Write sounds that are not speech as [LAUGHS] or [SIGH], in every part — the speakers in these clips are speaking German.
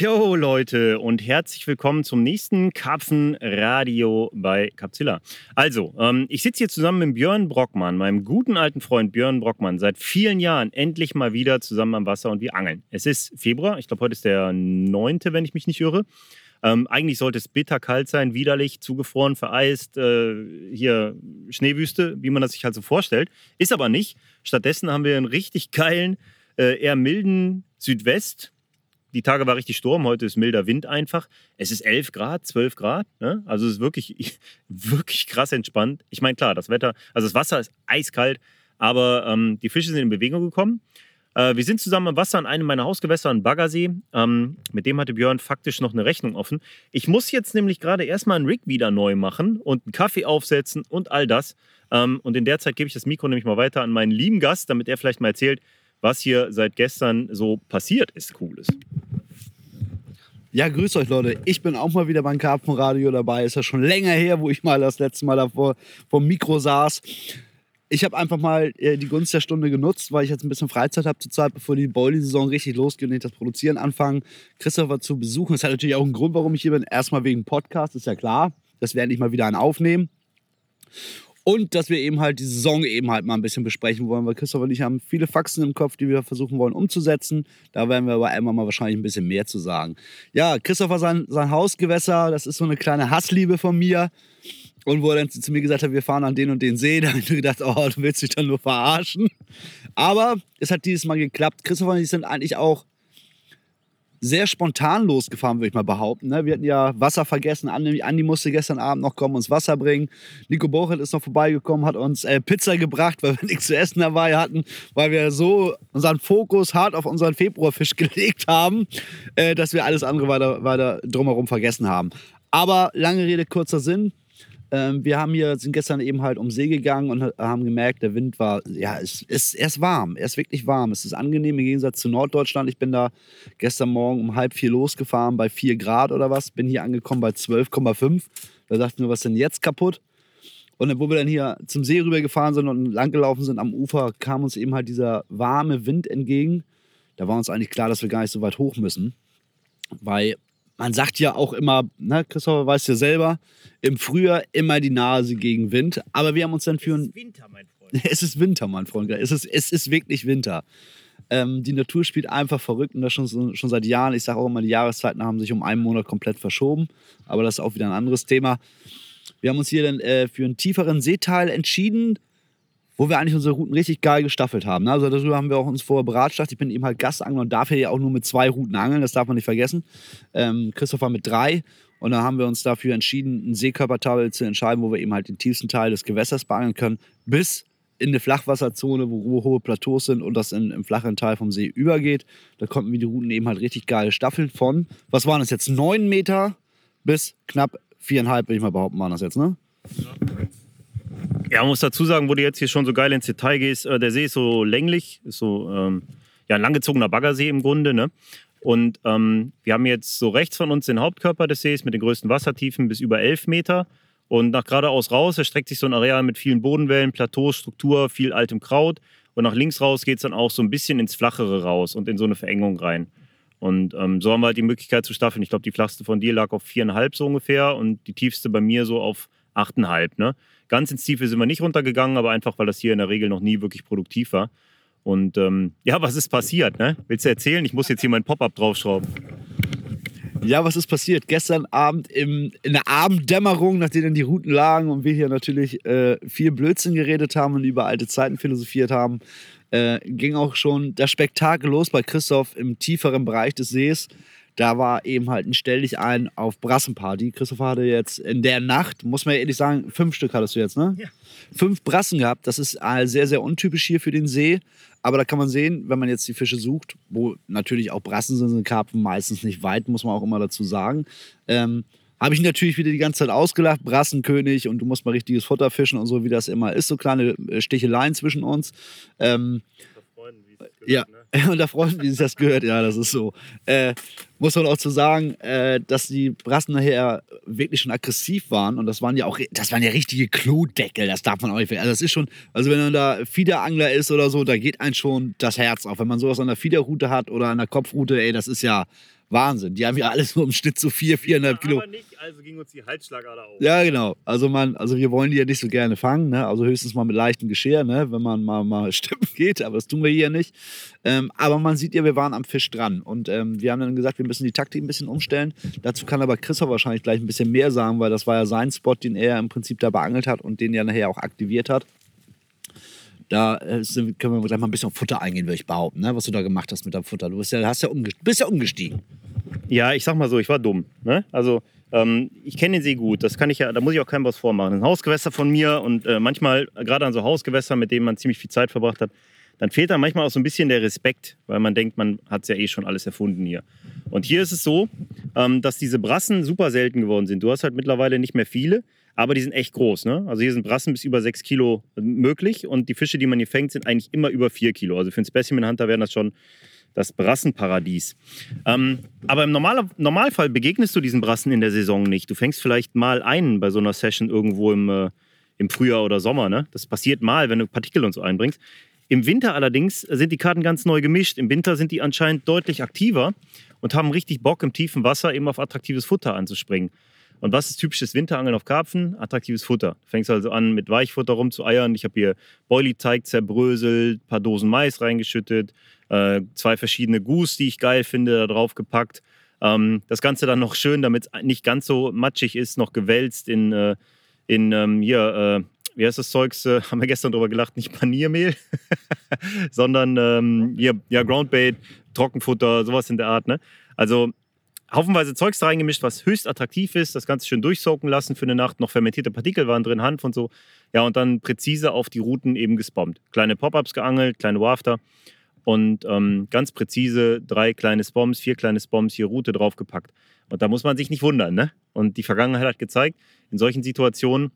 Yo Leute und herzlich willkommen zum nächsten Karpfenradio bei Capzilla. Also, ähm, ich sitze hier zusammen mit Björn Brockmann, meinem guten alten Freund Björn Brockmann, seit vielen Jahren endlich mal wieder zusammen am Wasser und wir angeln. Es ist Februar, ich glaube heute ist der 9., wenn ich mich nicht irre. Ähm, eigentlich sollte es bitterkalt sein, widerlich, zugefroren, vereist, äh, hier Schneewüste, wie man das sich halt so vorstellt. Ist aber nicht. Stattdessen haben wir einen richtig geilen, äh, eher milden Südwest. Die Tage war richtig Sturm, heute ist milder Wind einfach. Es ist 11 Grad, 12 Grad. Ne? Also es ist wirklich, [LAUGHS] wirklich krass entspannt. Ich meine, klar, das Wetter, also das Wasser ist eiskalt, aber ähm, die Fische sind in Bewegung gekommen. Äh, wir sind zusammen am Wasser an einem meiner Hausgewässer, an Baggersee. Ähm, mit dem hatte Björn faktisch noch eine Rechnung offen. Ich muss jetzt nämlich gerade erstmal einen Rig wieder neu machen und einen Kaffee aufsetzen und all das. Ähm, und in der Zeit gebe ich das Mikro nämlich mal weiter an meinen lieben Gast, damit er vielleicht mal erzählt, was hier seit gestern so passiert ist, Cooles. Ja, grüßt euch Leute. Ich bin auch mal wieder beim Karpfenradio dabei. Ist ja schon länger her, wo ich mal das letzte Mal davor vom Mikro saß. Ich habe einfach mal äh, die Gunst der Stunde genutzt, weil ich jetzt ein bisschen Freizeit habe zur Zeit, bevor die Boilie-Saison richtig losgeht und ich das Produzieren anfangen, Christopher zu besuchen. Das hat natürlich auch einen Grund, warum ich hier bin. Erstmal wegen Podcast, ist ja klar. Das werde ich mal wieder ein aufnehmen. Und dass wir eben halt die Saison eben halt mal ein bisschen besprechen wollen, weil Christopher und ich haben viele Faxen im Kopf, die wir versuchen wollen umzusetzen. Da werden wir aber einmal mal wahrscheinlich ein bisschen mehr zu sagen. Ja, Christopher, sein, sein Hausgewässer, das ist so eine kleine Hassliebe von mir. Und wo er dann zu mir gesagt hat, wir fahren an den und den See, [LAUGHS] da habe ich mir gedacht, oh, du willst dich dann nur verarschen. Aber es hat dieses Mal geklappt. Christopher und ich sind eigentlich auch sehr spontan losgefahren, würde ich mal behaupten. Ne? Wir hatten ja Wasser vergessen. Andi, musste gestern Abend noch kommen, uns Wasser bringen. Nico Bochelt ist noch vorbeigekommen, hat uns äh, Pizza gebracht, weil wir [LAUGHS] nichts zu essen dabei hatten, weil wir so unseren Fokus hart auf unseren Februarfisch [LAUGHS] gelegt haben, äh, dass wir alles andere weiter, weiter drumherum vergessen haben. Aber lange Rede, kurzer Sinn. Ähm, wir haben hier, sind gestern eben halt um See gegangen und haben gemerkt, der Wind war, ja, es ist, er ist warm, er ist wirklich warm. Es ist angenehm im Gegensatz zu Norddeutschland. Ich bin da gestern Morgen um halb vier losgefahren bei vier Grad oder was, bin hier angekommen bei 12,5. Da dachten wir, was ist denn jetzt kaputt? Und dann, wo wir dann hier zum See rüber gefahren sind und langgelaufen sind am Ufer, kam uns eben halt dieser warme Wind entgegen. Da war uns eigentlich klar, dass wir gar nicht so weit hoch müssen. Weil man sagt ja auch immer, ne, Christopher weiß ja selber, im Frühjahr immer die Nase gegen Wind. Aber wir haben uns dann für ein. Es ist Winter, mein Freund. [LAUGHS] es ist Winter, mein Freund. Es ist, es ist wirklich Winter. Ähm, die Natur spielt einfach verrückt und das schon, schon seit Jahren. Ich sage auch immer, die Jahreszeiten haben sich um einen Monat komplett verschoben. Aber das ist auch wieder ein anderes Thema. Wir haben uns hier dann äh, für einen tieferen Seeteil entschieden wo wir eigentlich unsere Routen richtig geil gestaffelt haben. Ne? Also darüber haben wir auch uns vorher beratschlagt. Ich bin eben halt Gastangler und darf hier ja auch nur mit zwei Routen angeln, das darf man nicht vergessen. Ähm, Christopher mit drei. Und dann haben wir uns dafür entschieden, ein Seekörpertabel zu entscheiden, wo wir eben halt den tiefsten Teil des Gewässers beangeln können, bis in eine Flachwasserzone, wo hohe Plateaus sind und das in, im flachen Teil vom See übergeht. Da konnten wir die Routen eben halt richtig geil staffeln von, was waren das jetzt, neun Meter bis knapp viereinhalb, würde ich mal behaupten, waren das jetzt, ne? Ja. Ja, man muss dazu sagen, wo du jetzt hier schon so geil ins Detail gehst, äh, der See ist so länglich, ist so ähm, ja, ein langgezogener Baggersee im Grunde. Ne? Und ähm, wir haben jetzt so rechts von uns den Hauptkörper des Sees mit den größten Wassertiefen bis über 11 Meter. Und nach geradeaus raus erstreckt sich so ein Areal mit vielen Bodenwellen, Plateaus, Struktur, viel altem Kraut. Und nach links raus geht es dann auch so ein bisschen ins Flachere raus und in so eine Verengung rein. Und ähm, so haben wir halt die Möglichkeit zu staffeln. Ich glaube, die flachste von dir lag auf viereinhalb so ungefähr und die tiefste bei mir so auf achteinhalb. Ne? Ganz ins Tiefe sind wir nicht runtergegangen, aber einfach, weil das hier in der Regel noch nie wirklich produktiv war. Und ähm, ja, was ist passiert? Ne? Willst du erzählen? Ich muss jetzt hier mein Pop-up draufschrauben. Ja, was ist passiert? Gestern Abend im, in der Abenddämmerung, nachdem dann die Routen lagen und wir hier natürlich äh, viel Blödsinn geredet haben und über alte Zeiten philosophiert haben, äh, ging auch schon das Spektakel los bei Christoph im tieferen Bereich des Sees da war eben halt ein Stell dich ein auf Brassenparty. Christopher hatte jetzt in der Nacht, muss man ehrlich sagen, fünf Stück hattest du jetzt, ne? Ja. Fünf Brassen gehabt. Das ist sehr, sehr untypisch hier für den See. Aber da kann man sehen, wenn man jetzt die Fische sucht, wo natürlich auch Brassen sind, sind Karpfen meistens nicht weit, muss man auch immer dazu sagen. Ähm, habe ich natürlich wieder die ganze Zeit ausgelacht, Brassenkönig und du musst mal richtiges Futter fischen und so, wie das immer ist, so kleine äh, Sticheleien zwischen uns. Ähm, ja, ne? [LAUGHS] und da freuen wie sich das gehört, ja, das ist so. Äh, muss man auch zu sagen, äh, dass die Brassen nachher wirklich schon aggressiv waren und das waren ja auch, das waren ja richtige Klodeckel, das darf man auch nicht, also das ist schon, also wenn man da Fiederangler ist oder so, da geht einem schon das Herz auf. Wenn man sowas an der Fiederroute hat oder an der Kopfroute, ey, das ist ja Wahnsinn. Die haben ja alles nur im Schnitt so vier, viereinhalb Kilo. Aber nicht, also ging uns die Halsschlagader auf. Ja, genau. Also man, also wir wollen die ja nicht so gerne fangen, ne? Also höchstens mal mit leichtem Geschirr, ne? Wenn man mal, mal [LAUGHS] stimmen geht, aber das tun wir hier nicht. Ähm, aber man sieht ja, wir waren am Fisch dran. Und ähm, wir haben dann gesagt, wir müssen die Taktik ein bisschen umstellen. Dazu kann aber Christoph wahrscheinlich gleich ein bisschen mehr sagen, weil das war ja sein Spot, den er im Prinzip da beangelt hat und den ja nachher auch aktiviert hat. Da äh, sind, können wir gleich mal ein bisschen auf Futter eingehen, würde ich behaupten, ne? was du da gemacht hast mit deinem Futter. Du bist ja, hast ja, bist ja umgestiegen. Ja, ich sag mal so, ich war dumm. Ne? Also ähm, ich kenne den See gut, das kann ich ja, da muss ich auch keinem was vormachen. Ein Hausgewässer von mir und äh, manchmal, gerade an so Hausgewässern, mit denen man ziemlich viel Zeit verbracht hat, dann fehlt da manchmal auch so ein bisschen der Respekt, weil man denkt, man hat es ja eh schon alles erfunden hier. Und hier ist es so, ähm, dass diese Brassen super selten geworden sind. Du hast halt mittlerweile nicht mehr viele, aber die sind echt groß. Ne? Also hier sind Brassen bis über 6 Kilo möglich und die Fische, die man hier fängt, sind eigentlich immer über 4 Kilo. Also für einen Specimen Hunter wären das schon das Brassenparadies. Ähm, aber im Normal Normalfall begegnest du diesen Brassen in der Saison nicht. Du fängst vielleicht mal einen bei so einer Session irgendwo im, äh, im Frühjahr oder Sommer. Ne? Das passiert mal, wenn du Partikel und so einbringst. Im Winter allerdings sind die Karten ganz neu gemischt. Im Winter sind die anscheinend deutlich aktiver und haben richtig Bock, im tiefen Wasser eben auf attraktives Futter anzuspringen. Und was ist typisches Winterangeln auf Karpfen? Attraktives Futter. Du fängst also an, mit Weichfutter rumzueiern. Ich habe hier Boilie-Teig zerbröselt, ein paar Dosen Mais reingeschüttet, äh, zwei verschiedene Goose, die ich geil finde, da drauf gepackt. Ähm, das Ganze dann noch schön, damit es nicht ganz so matschig ist, noch gewälzt in, äh, in ähm, hier, äh, wie heißt das Zeugs, äh, [LAUGHS] haben wir gestern drüber gelacht, nicht Paniermehl, [LAUGHS] sondern ähm, hier, ja, Groundbait, Trockenfutter, sowas in der Art. Ne? Also haufenweise Zeugs reingemischt, was höchst attraktiv ist, das Ganze schön durchsoaken lassen für eine Nacht, noch fermentierte Partikel waren drin, Hanf und so. Ja, und dann präzise auf die Routen eben gespommt. Kleine Pop-Ups geangelt, kleine Wafter und ähm, ganz präzise drei kleine Spoms, vier kleine Spoms, hier Route draufgepackt. Und da muss man sich nicht wundern, ne? Und die Vergangenheit hat gezeigt, in solchen Situationen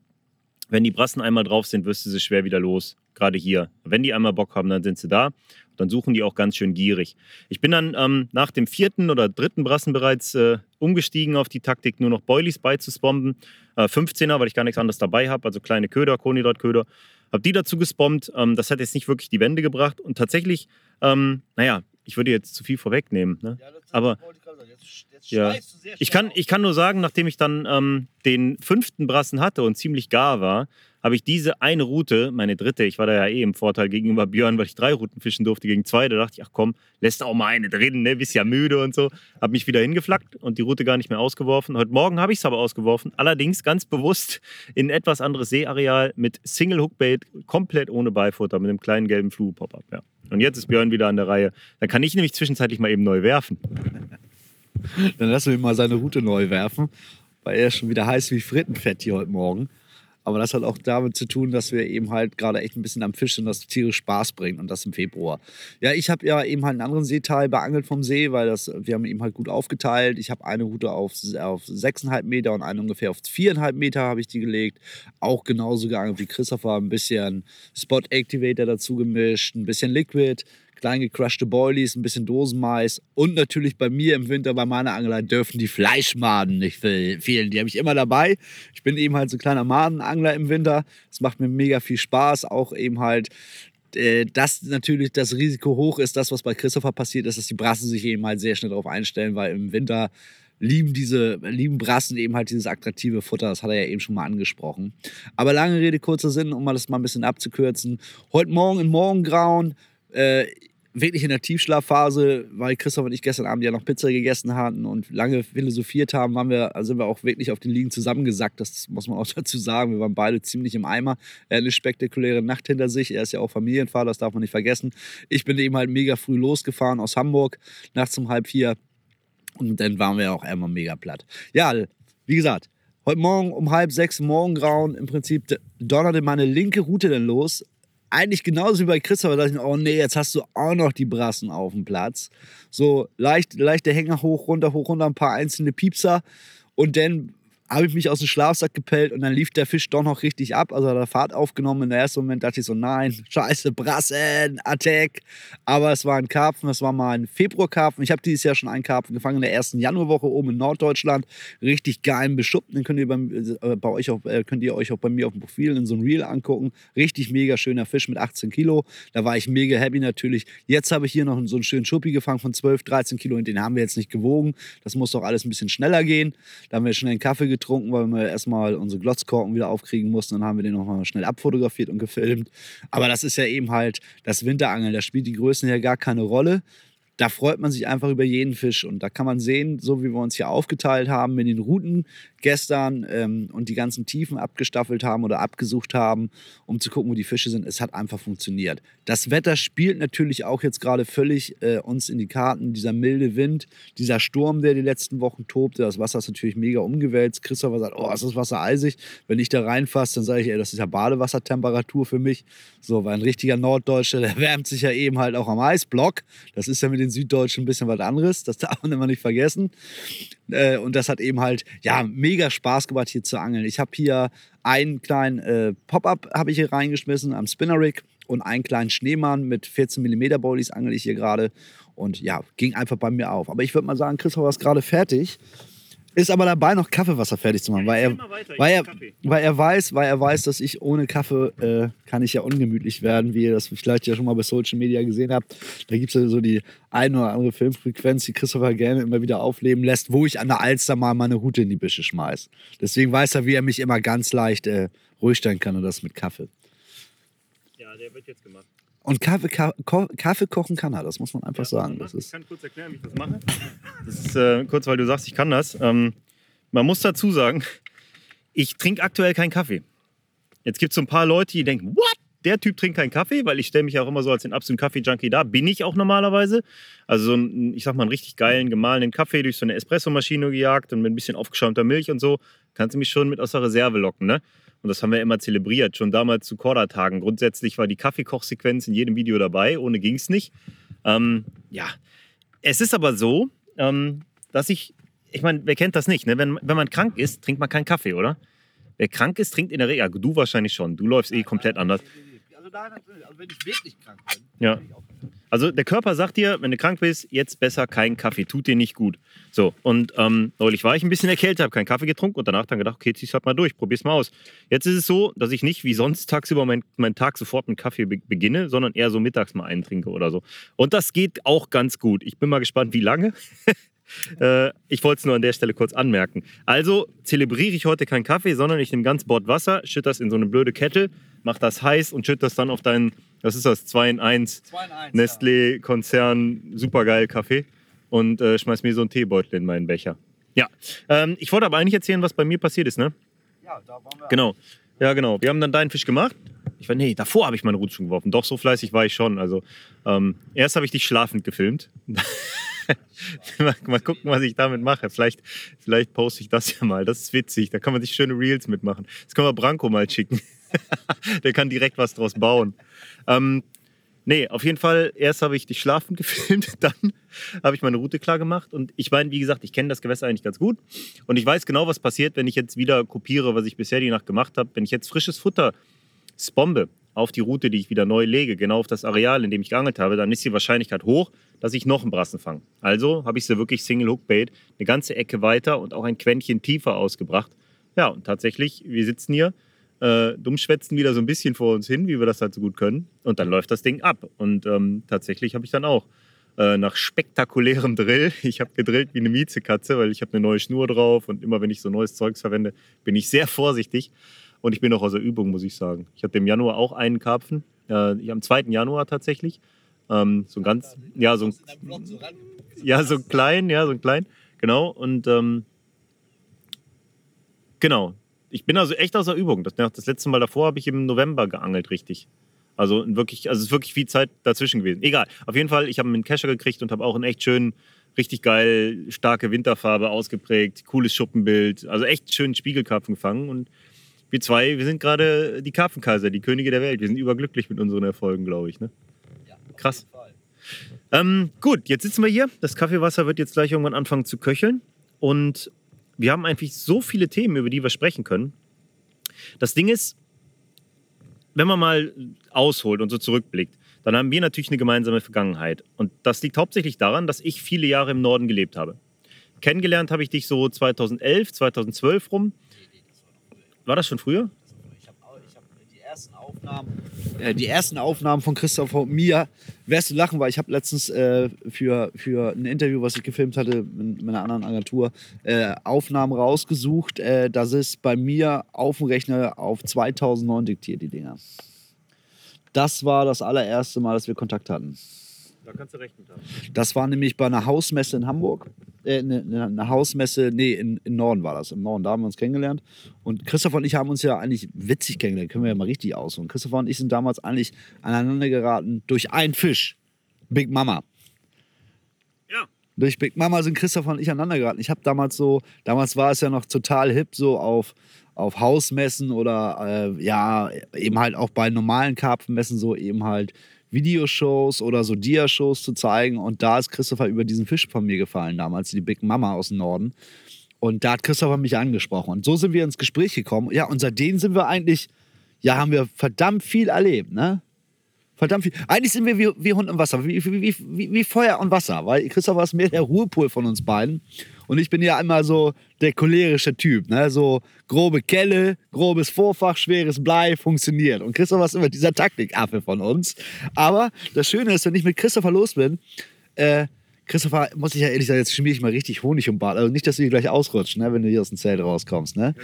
wenn die Brassen einmal drauf sind, wirst du sie schwer wieder los. Gerade hier. Wenn die einmal Bock haben, dann sind sie da. Dann suchen die auch ganz schön gierig. Ich bin dann ähm, nach dem vierten oder dritten Brassen bereits äh, umgestiegen auf die Taktik, nur noch Boilies beizuspomben. Äh, 15er, weil ich gar nichts anderes dabei habe, also kleine Köder, Kohlenhydratköder. Habe die dazu gespombt. Ähm, das hat jetzt nicht wirklich die Wände gebracht. Und tatsächlich, ähm, naja, ich würde jetzt zu viel vorwegnehmen. Ne? Ja, Aber jetzt, jetzt ja. ich, kann, ich kann nur sagen, nachdem ich dann ähm, den fünften Brassen hatte und ziemlich gar war, habe ich diese eine Route, meine dritte, ich war da ja eh im Vorteil gegenüber Björn, weil ich drei Routen fischen durfte gegen zwei. Da dachte ich, ach komm, lässt auch mal eine drin, ne? bist ja müde und so. Habe mich wieder hingeflackt und die Route gar nicht mehr ausgeworfen. Heute Morgen habe ich es aber ausgeworfen, allerdings ganz bewusst in ein etwas anderes Seeareal mit Single Hookbait, komplett ohne Beifutter, mit einem kleinen gelben Fluge-Pop-Up. Ja. Und jetzt ist Björn wieder an der Reihe. Dann kann ich nämlich zwischenzeitlich mal eben neu werfen. Dann lassen wir mal seine Route neu werfen, weil er ist schon wieder heiß wie Frittenfett hier heute Morgen. Aber das hat auch damit zu tun, dass wir eben halt gerade echt ein bisschen am Fisch sind, das tierisch Spaß bringt und das im Februar. Ja, ich habe ja eben halt einen anderen Seeteil beangelt vom See, weil das, wir haben eben halt gut aufgeteilt. Ich habe eine Route auf, auf 6,5 Meter und eine ungefähr auf 4,5 Meter habe ich die gelegt. Auch genauso geangelt wie Christopher, ein bisschen Spot Activator dazu gemischt, ein bisschen Liquid klein gecrushte Boilies, ein bisschen Dosenmais und natürlich bei mir im Winter bei meiner Angelei dürfen die Fleischmaden nicht fehlen. Die habe ich immer dabei. Ich bin eben halt so ein kleiner Madenangler im Winter. Es macht mir mega viel Spaß, auch eben halt äh, dass natürlich das Risiko hoch ist, das, was bei Christopher passiert ist, dass die Brassen sich eben halt sehr schnell darauf einstellen, weil im Winter lieben diese, lieben Brassen eben halt dieses attraktive Futter, das hat er ja eben schon mal angesprochen. Aber lange Rede, kurzer Sinn, um mal das mal ein bisschen abzukürzen. Heute Morgen in Morgengrauen, äh, wirklich in der Tiefschlafphase, weil Christoph und ich gestern Abend ja noch Pizza gegessen hatten und lange philosophiert haben, waren wir, sind wir auch wirklich auf den Liegen zusammengesackt. Das muss man auch [LAUGHS] dazu sagen. Wir waren beide ziemlich im Eimer. Er eine spektakuläre Nacht hinter sich. Er ist ja auch Familienvater, das darf man nicht vergessen. Ich bin eben halt mega früh losgefahren aus Hamburg, nachts um halb vier. Und dann waren wir auch einmal mega platt. Ja, wie gesagt, heute Morgen um halb sechs Morgengrauen im Prinzip donnerte meine linke Route dann los eigentlich genauso wie bei Christopher, da dachte ich, oh nee, jetzt hast du auch noch die Brassen auf dem Platz. So leicht, leichte Hänger hoch, runter, hoch, runter, ein paar einzelne Piepser. Und dann habe ich mich aus dem Schlafsack gepellt und dann lief der Fisch doch noch richtig ab. Also hat er Fahrt aufgenommen. Im ersten Moment dachte ich so, nein, [LAUGHS] scheiße, Brassen, Attack. Aber es war ein Karpfen, es war mal ein Februarkarpfen. Ich habe dieses Jahr schon einen Karpfen gefangen in der ersten Januarwoche oben in Norddeutschland. Richtig geilen Beschuppen. Den könnt ihr, bei, äh, bei euch auch, äh, könnt ihr euch auch bei mir auf dem Profil in so einem Reel angucken. Richtig mega schöner Fisch mit 18 Kilo. Da war ich mega happy natürlich. Jetzt habe ich hier noch so einen schönen Schuppi gefangen von 12, 13 Kilo und den haben wir jetzt nicht gewogen. Das muss doch alles ein bisschen schneller gehen. Da haben wir schnell einen Kaffee getrunken, weil wir erstmal unsere Glotzkorken wieder aufkriegen mussten. Dann haben wir den noch mal schnell abfotografiert und gefilmt. Aber das ist ja eben halt das Winterangeln. Da spielt die Größen ja gar keine Rolle da freut man sich einfach über jeden Fisch. Und da kann man sehen, so wie wir uns hier aufgeteilt haben mit den Routen, gestern ähm, und die ganzen Tiefen abgestaffelt haben oder abgesucht haben, um zu gucken, wo die Fische sind. Es hat einfach funktioniert. Das Wetter spielt natürlich auch jetzt gerade völlig äh, uns in die Karten. Dieser milde Wind, dieser Sturm, der die letzten Wochen tobte, das Wasser ist natürlich mega umgewälzt. Christopher sagt, oh, ist das Wasser eisig. Wenn ich da reinfasse, dann sage ich, ey, das ist ja Badewassertemperatur für mich. So, weil ein richtiger Norddeutscher, der [LAUGHS] wärmt sich ja eben halt auch am Eisblock. Das ist ja mit den Süddeutschen ein bisschen was anderes. Das darf man immer nicht vergessen. Äh, und das hat eben halt, ja, mega Spaß gemacht, hier zu angeln. Ich habe hier einen kleinen äh, Pop-Up habe ich hier reingeschmissen am Spinner Rig und einen kleinen Schneemann mit 14 mm Bowlies angel ich hier gerade. Und ja, ging einfach bei mir auf. Aber ich würde mal sagen, Christoph ist gerade fertig ist aber dabei, noch Kaffeewasser fertig zu machen, weil, er, weil, er, weil, er weiß, weil er weiß, dass ich ohne Kaffee äh, kann ich ja ungemütlich werden, wie ihr das vielleicht ja schon mal bei Social Media gesehen habt. Da gibt es ja so die eine oder andere Filmfrequenz, die Christopher gerne immer wieder aufleben lässt, wo ich an der Alster mal meine Hute in die Büsche schmeiß. Deswegen weiß er, wie er mich immer ganz leicht äh, ruhig stellen kann und das mit Kaffee. Ja, der wird jetzt gemacht. Und Kaffee, Kaffee, kochen kann er, das muss man einfach ja, sagen. Das ich kann kurz erklären, wie ich das mache. Das ist äh, kurz, weil du sagst, ich kann das. Ähm, man muss dazu sagen, ich trinke aktuell keinen Kaffee. Jetzt gibt es so ein paar Leute, die denken, what? Der Typ trinkt keinen Kaffee, weil ich stelle mich auch immer so als den absoluten Kaffee-Junkie da. Bin ich auch normalerweise. Also so einen, ich sag mal, einen richtig geilen, gemahlenen Kaffee durch so eine Espressomaschine gejagt und mit ein bisschen aufgeschäumter Milch und so. Kannst du mich schon mit aus der Reserve locken, ne? Und das haben wir immer zelebriert, schon damals zu Korda-Tagen. Grundsätzlich war die Kaffeekochsequenz in jedem Video dabei, ohne ging es nicht. Ähm, ja, es ist aber so, ähm, dass ich, ich meine, wer kennt das nicht? Ne? Wenn, wenn man krank ist, trinkt man keinen Kaffee, oder? Wer krank ist, trinkt in der Regel, ja, du wahrscheinlich schon, du läufst eh komplett anders. Also, da, also wenn ich wirklich krank bin, ja. Also der Körper sagt dir, wenn du krank bist, jetzt besser keinen Kaffee, tut dir nicht gut. So, und ähm, neulich war ich ein bisschen erkältet, habe keinen Kaffee getrunken und danach dann gedacht, okay, zieh's halt mal durch, probier's mal aus. Jetzt ist es so, dass ich nicht wie sonst tagsüber meinen mein Tag sofort mit Kaffee be beginne, sondern eher so mittags mal einen trinke oder so. Und das geht auch ganz gut. Ich bin mal gespannt, wie lange. [LAUGHS] Äh, ich wollte es nur an der Stelle kurz anmerken. Also zelebriere ich heute keinen Kaffee, sondern ich nehme ganz Bord Wasser, schütte das in so eine blöde Kette, mache das heiß und schütte das dann auf deinen das ist das 2 in 1, Nestlé-Konzern, supergeil Kaffee. Und äh, schmeiß mir so einen Teebeutel in meinen Becher. Ja, ähm, ich wollte aber eigentlich erzählen, was bei mir passiert ist, ne? Ja, da waren wir. Genau. Ja, genau. Wir haben dann deinen Fisch gemacht. Ich war, nee, davor habe ich meine Route schon geworfen. Doch, so fleißig war ich schon. Also, ähm, erst habe ich dich schlafend gefilmt. [LAUGHS] mal, mal, gucken, was ich damit mache. Vielleicht, vielleicht poste ich das ja mal. Das ist witzig. Da kann man sich schöne Reels mitmachen. Das können wir Branko mal schicken. [LAUGHS] Der kann direkt was draus bauen. Ähm, nee, auf jeden Fall, erst habe ich dich schlafen [LAUGHS] gefilmt, dann habe ich meine Route klar gemacht. Und ich meine, wie gesagt, ich kenne das Gewässer eigentlich ganz gut. Und ich weiß genau, was passiert, wenn ich jetzt wieder kopiere, was ich bisher die Nacht gemacht habe. Wenn ich jetzt frisches Futter spombe auf die Route, die ich wieder neu lege, genau auf das Areal, in dem ich geangelt habe, dann ist die Wahrscheinlichkeit hoch, dass ich noch einen Brassen fange. Also habe ich sie wirklich Single Hook Bait eine ganze Ecke weiter und auch ein Quäntchen tiefer ausgebracht. Ja, und tatsächlich, wir sitzen hier äh, dummschwätzen wieder so ein bisschen vor uns hin, wie wir das halt so gut können. Und dann läuft das Ding ab. Und ähm, tatsächlich habe ich dann auch äh, nach spektakulärem Drill, [LAUGHS] ich habe gedrillt wie eine Miezekatze, weil ich habe eine neue Schnur drauf und immer wenn ich so neues Zeugs verwende, bin ich sehr vorsichtig. Und ich bin auch aus der Übung, muss ich sagen. Ich hatte im Januar auch einen Karpfen, äh, am 2. Januar tatsächlich. Ähm, so ein ganz, ja, so ein, ja, so klein, ja, so ein klein, genau. Und ähm, genau, ich bin also echt aus der Übung. Das, das letzte Mal davor habe ich im November geangelt, richtig. Also wirklich, also es ist wirklich viel Zeit dazwischen gewesen. Egal. Auf jeden Fall, ich habe einen Kescher gekriegt und habe auch einen echt schönen, richtig geil, starke Winterfarbe ausgeprägt, cooles Schuppenbild, also echt schönen Spiegelkarpfen gefangen. Und wir zwei, wir sind gerade die Karpfenkaiser, die Könige der Welt. Wir sind überglücklich mit unseren Erfolgen, glaube ich. Ne? Ja, Krass. Ähm, gut, jetzt sitzen wir hier. Das Kaffeewasser wird jetzt gleich irgendwann anfangen zu köcheln. Und wir haben eigentlich so viele Themen, über die wir sprechen können. Das Ding ist, wenn man mal ausholt und so zurückblickt, dann haben wir natürlich eine gemeinsame Vergangenheit. Und das liegt hauptsächlich daran, dass ich viele Jahre im Norden gelebt habe. Kennengelernt habe ich dich so 2011, 2012 rum. War das schon früher? Ich habe hab die, ersten Aufnahmen, äh, die ersten Aufnahmen von Christopher und mir, wirst du lachen, weil ich habe letztens äh, für, für ein Interview, was ich gefilmt hatte mit, mit einer anderen Agentur, äh, Aufnahmen rausgesucht. Äh, das ist bei mir auf dem Rechner auf 2009 diktiert, die Dinger. Das war das allererste Mal, dass wir Kontakt hatten. Da kannst du recht mit haben. Das war nämlich bei einer Hausmesse in Hamburg. Äh, eine, eine Hausmesse, nee, in, in Norden war das. Im Norden, da haben wir uns kennengelernt. Und Christopher und ich haben uns ja eigentlich witzig kennengelernt. Können wir ja mal richtig ausholen. Christopher und ich sind damals eigentlich aneinander geraten durch einen Fisch. Big Mama. Ja. Durch Big Mama sind Christopher und ich aneinander geraten. Ich habe damals so, damals war es ja noch total hip, so auf, auf Hausmessen oder äh, ja, eben halt auch bei normalen Karpfenmessen so eben halt Videoshows oder so Dia-Shows zu zeigen. Und da ist Christopher über diesen Fisch von mir gefallen damals, die Big Mama aus dem Norden. Und da hat Christopher mich angesprochen. Und so sind wir ins Gespräch gekommen. Ja, und seitdem sind wir eigentlich, ja, haben wir verdammt viel erlebt, ne? Verdammt viel. Eigentlich sind wir wie, wie Hund im Wasser, wie, wie, wie, wie Feuer und Wasser, weil Christopher ist mehr der Ruhepol von uns beiden. Und ich bin ja immer so der cholerische Typ, ne? So grobe Kelle, grobes Vorfach, schweres Blei, funktioniert. Und Christopher ist immer dieser Taktikaffe von uns. Aber das Schöne ist, wenn ich mit Christopher los bin, äh, Christopher, muss ich ja ehrlich sagen, jetzt schmier ich mal richtig Honig um Bart. Also nicht, dass du hier gleich ausrutschst, ne, wenn du hier aus dem Zelt rauskommst. Ne?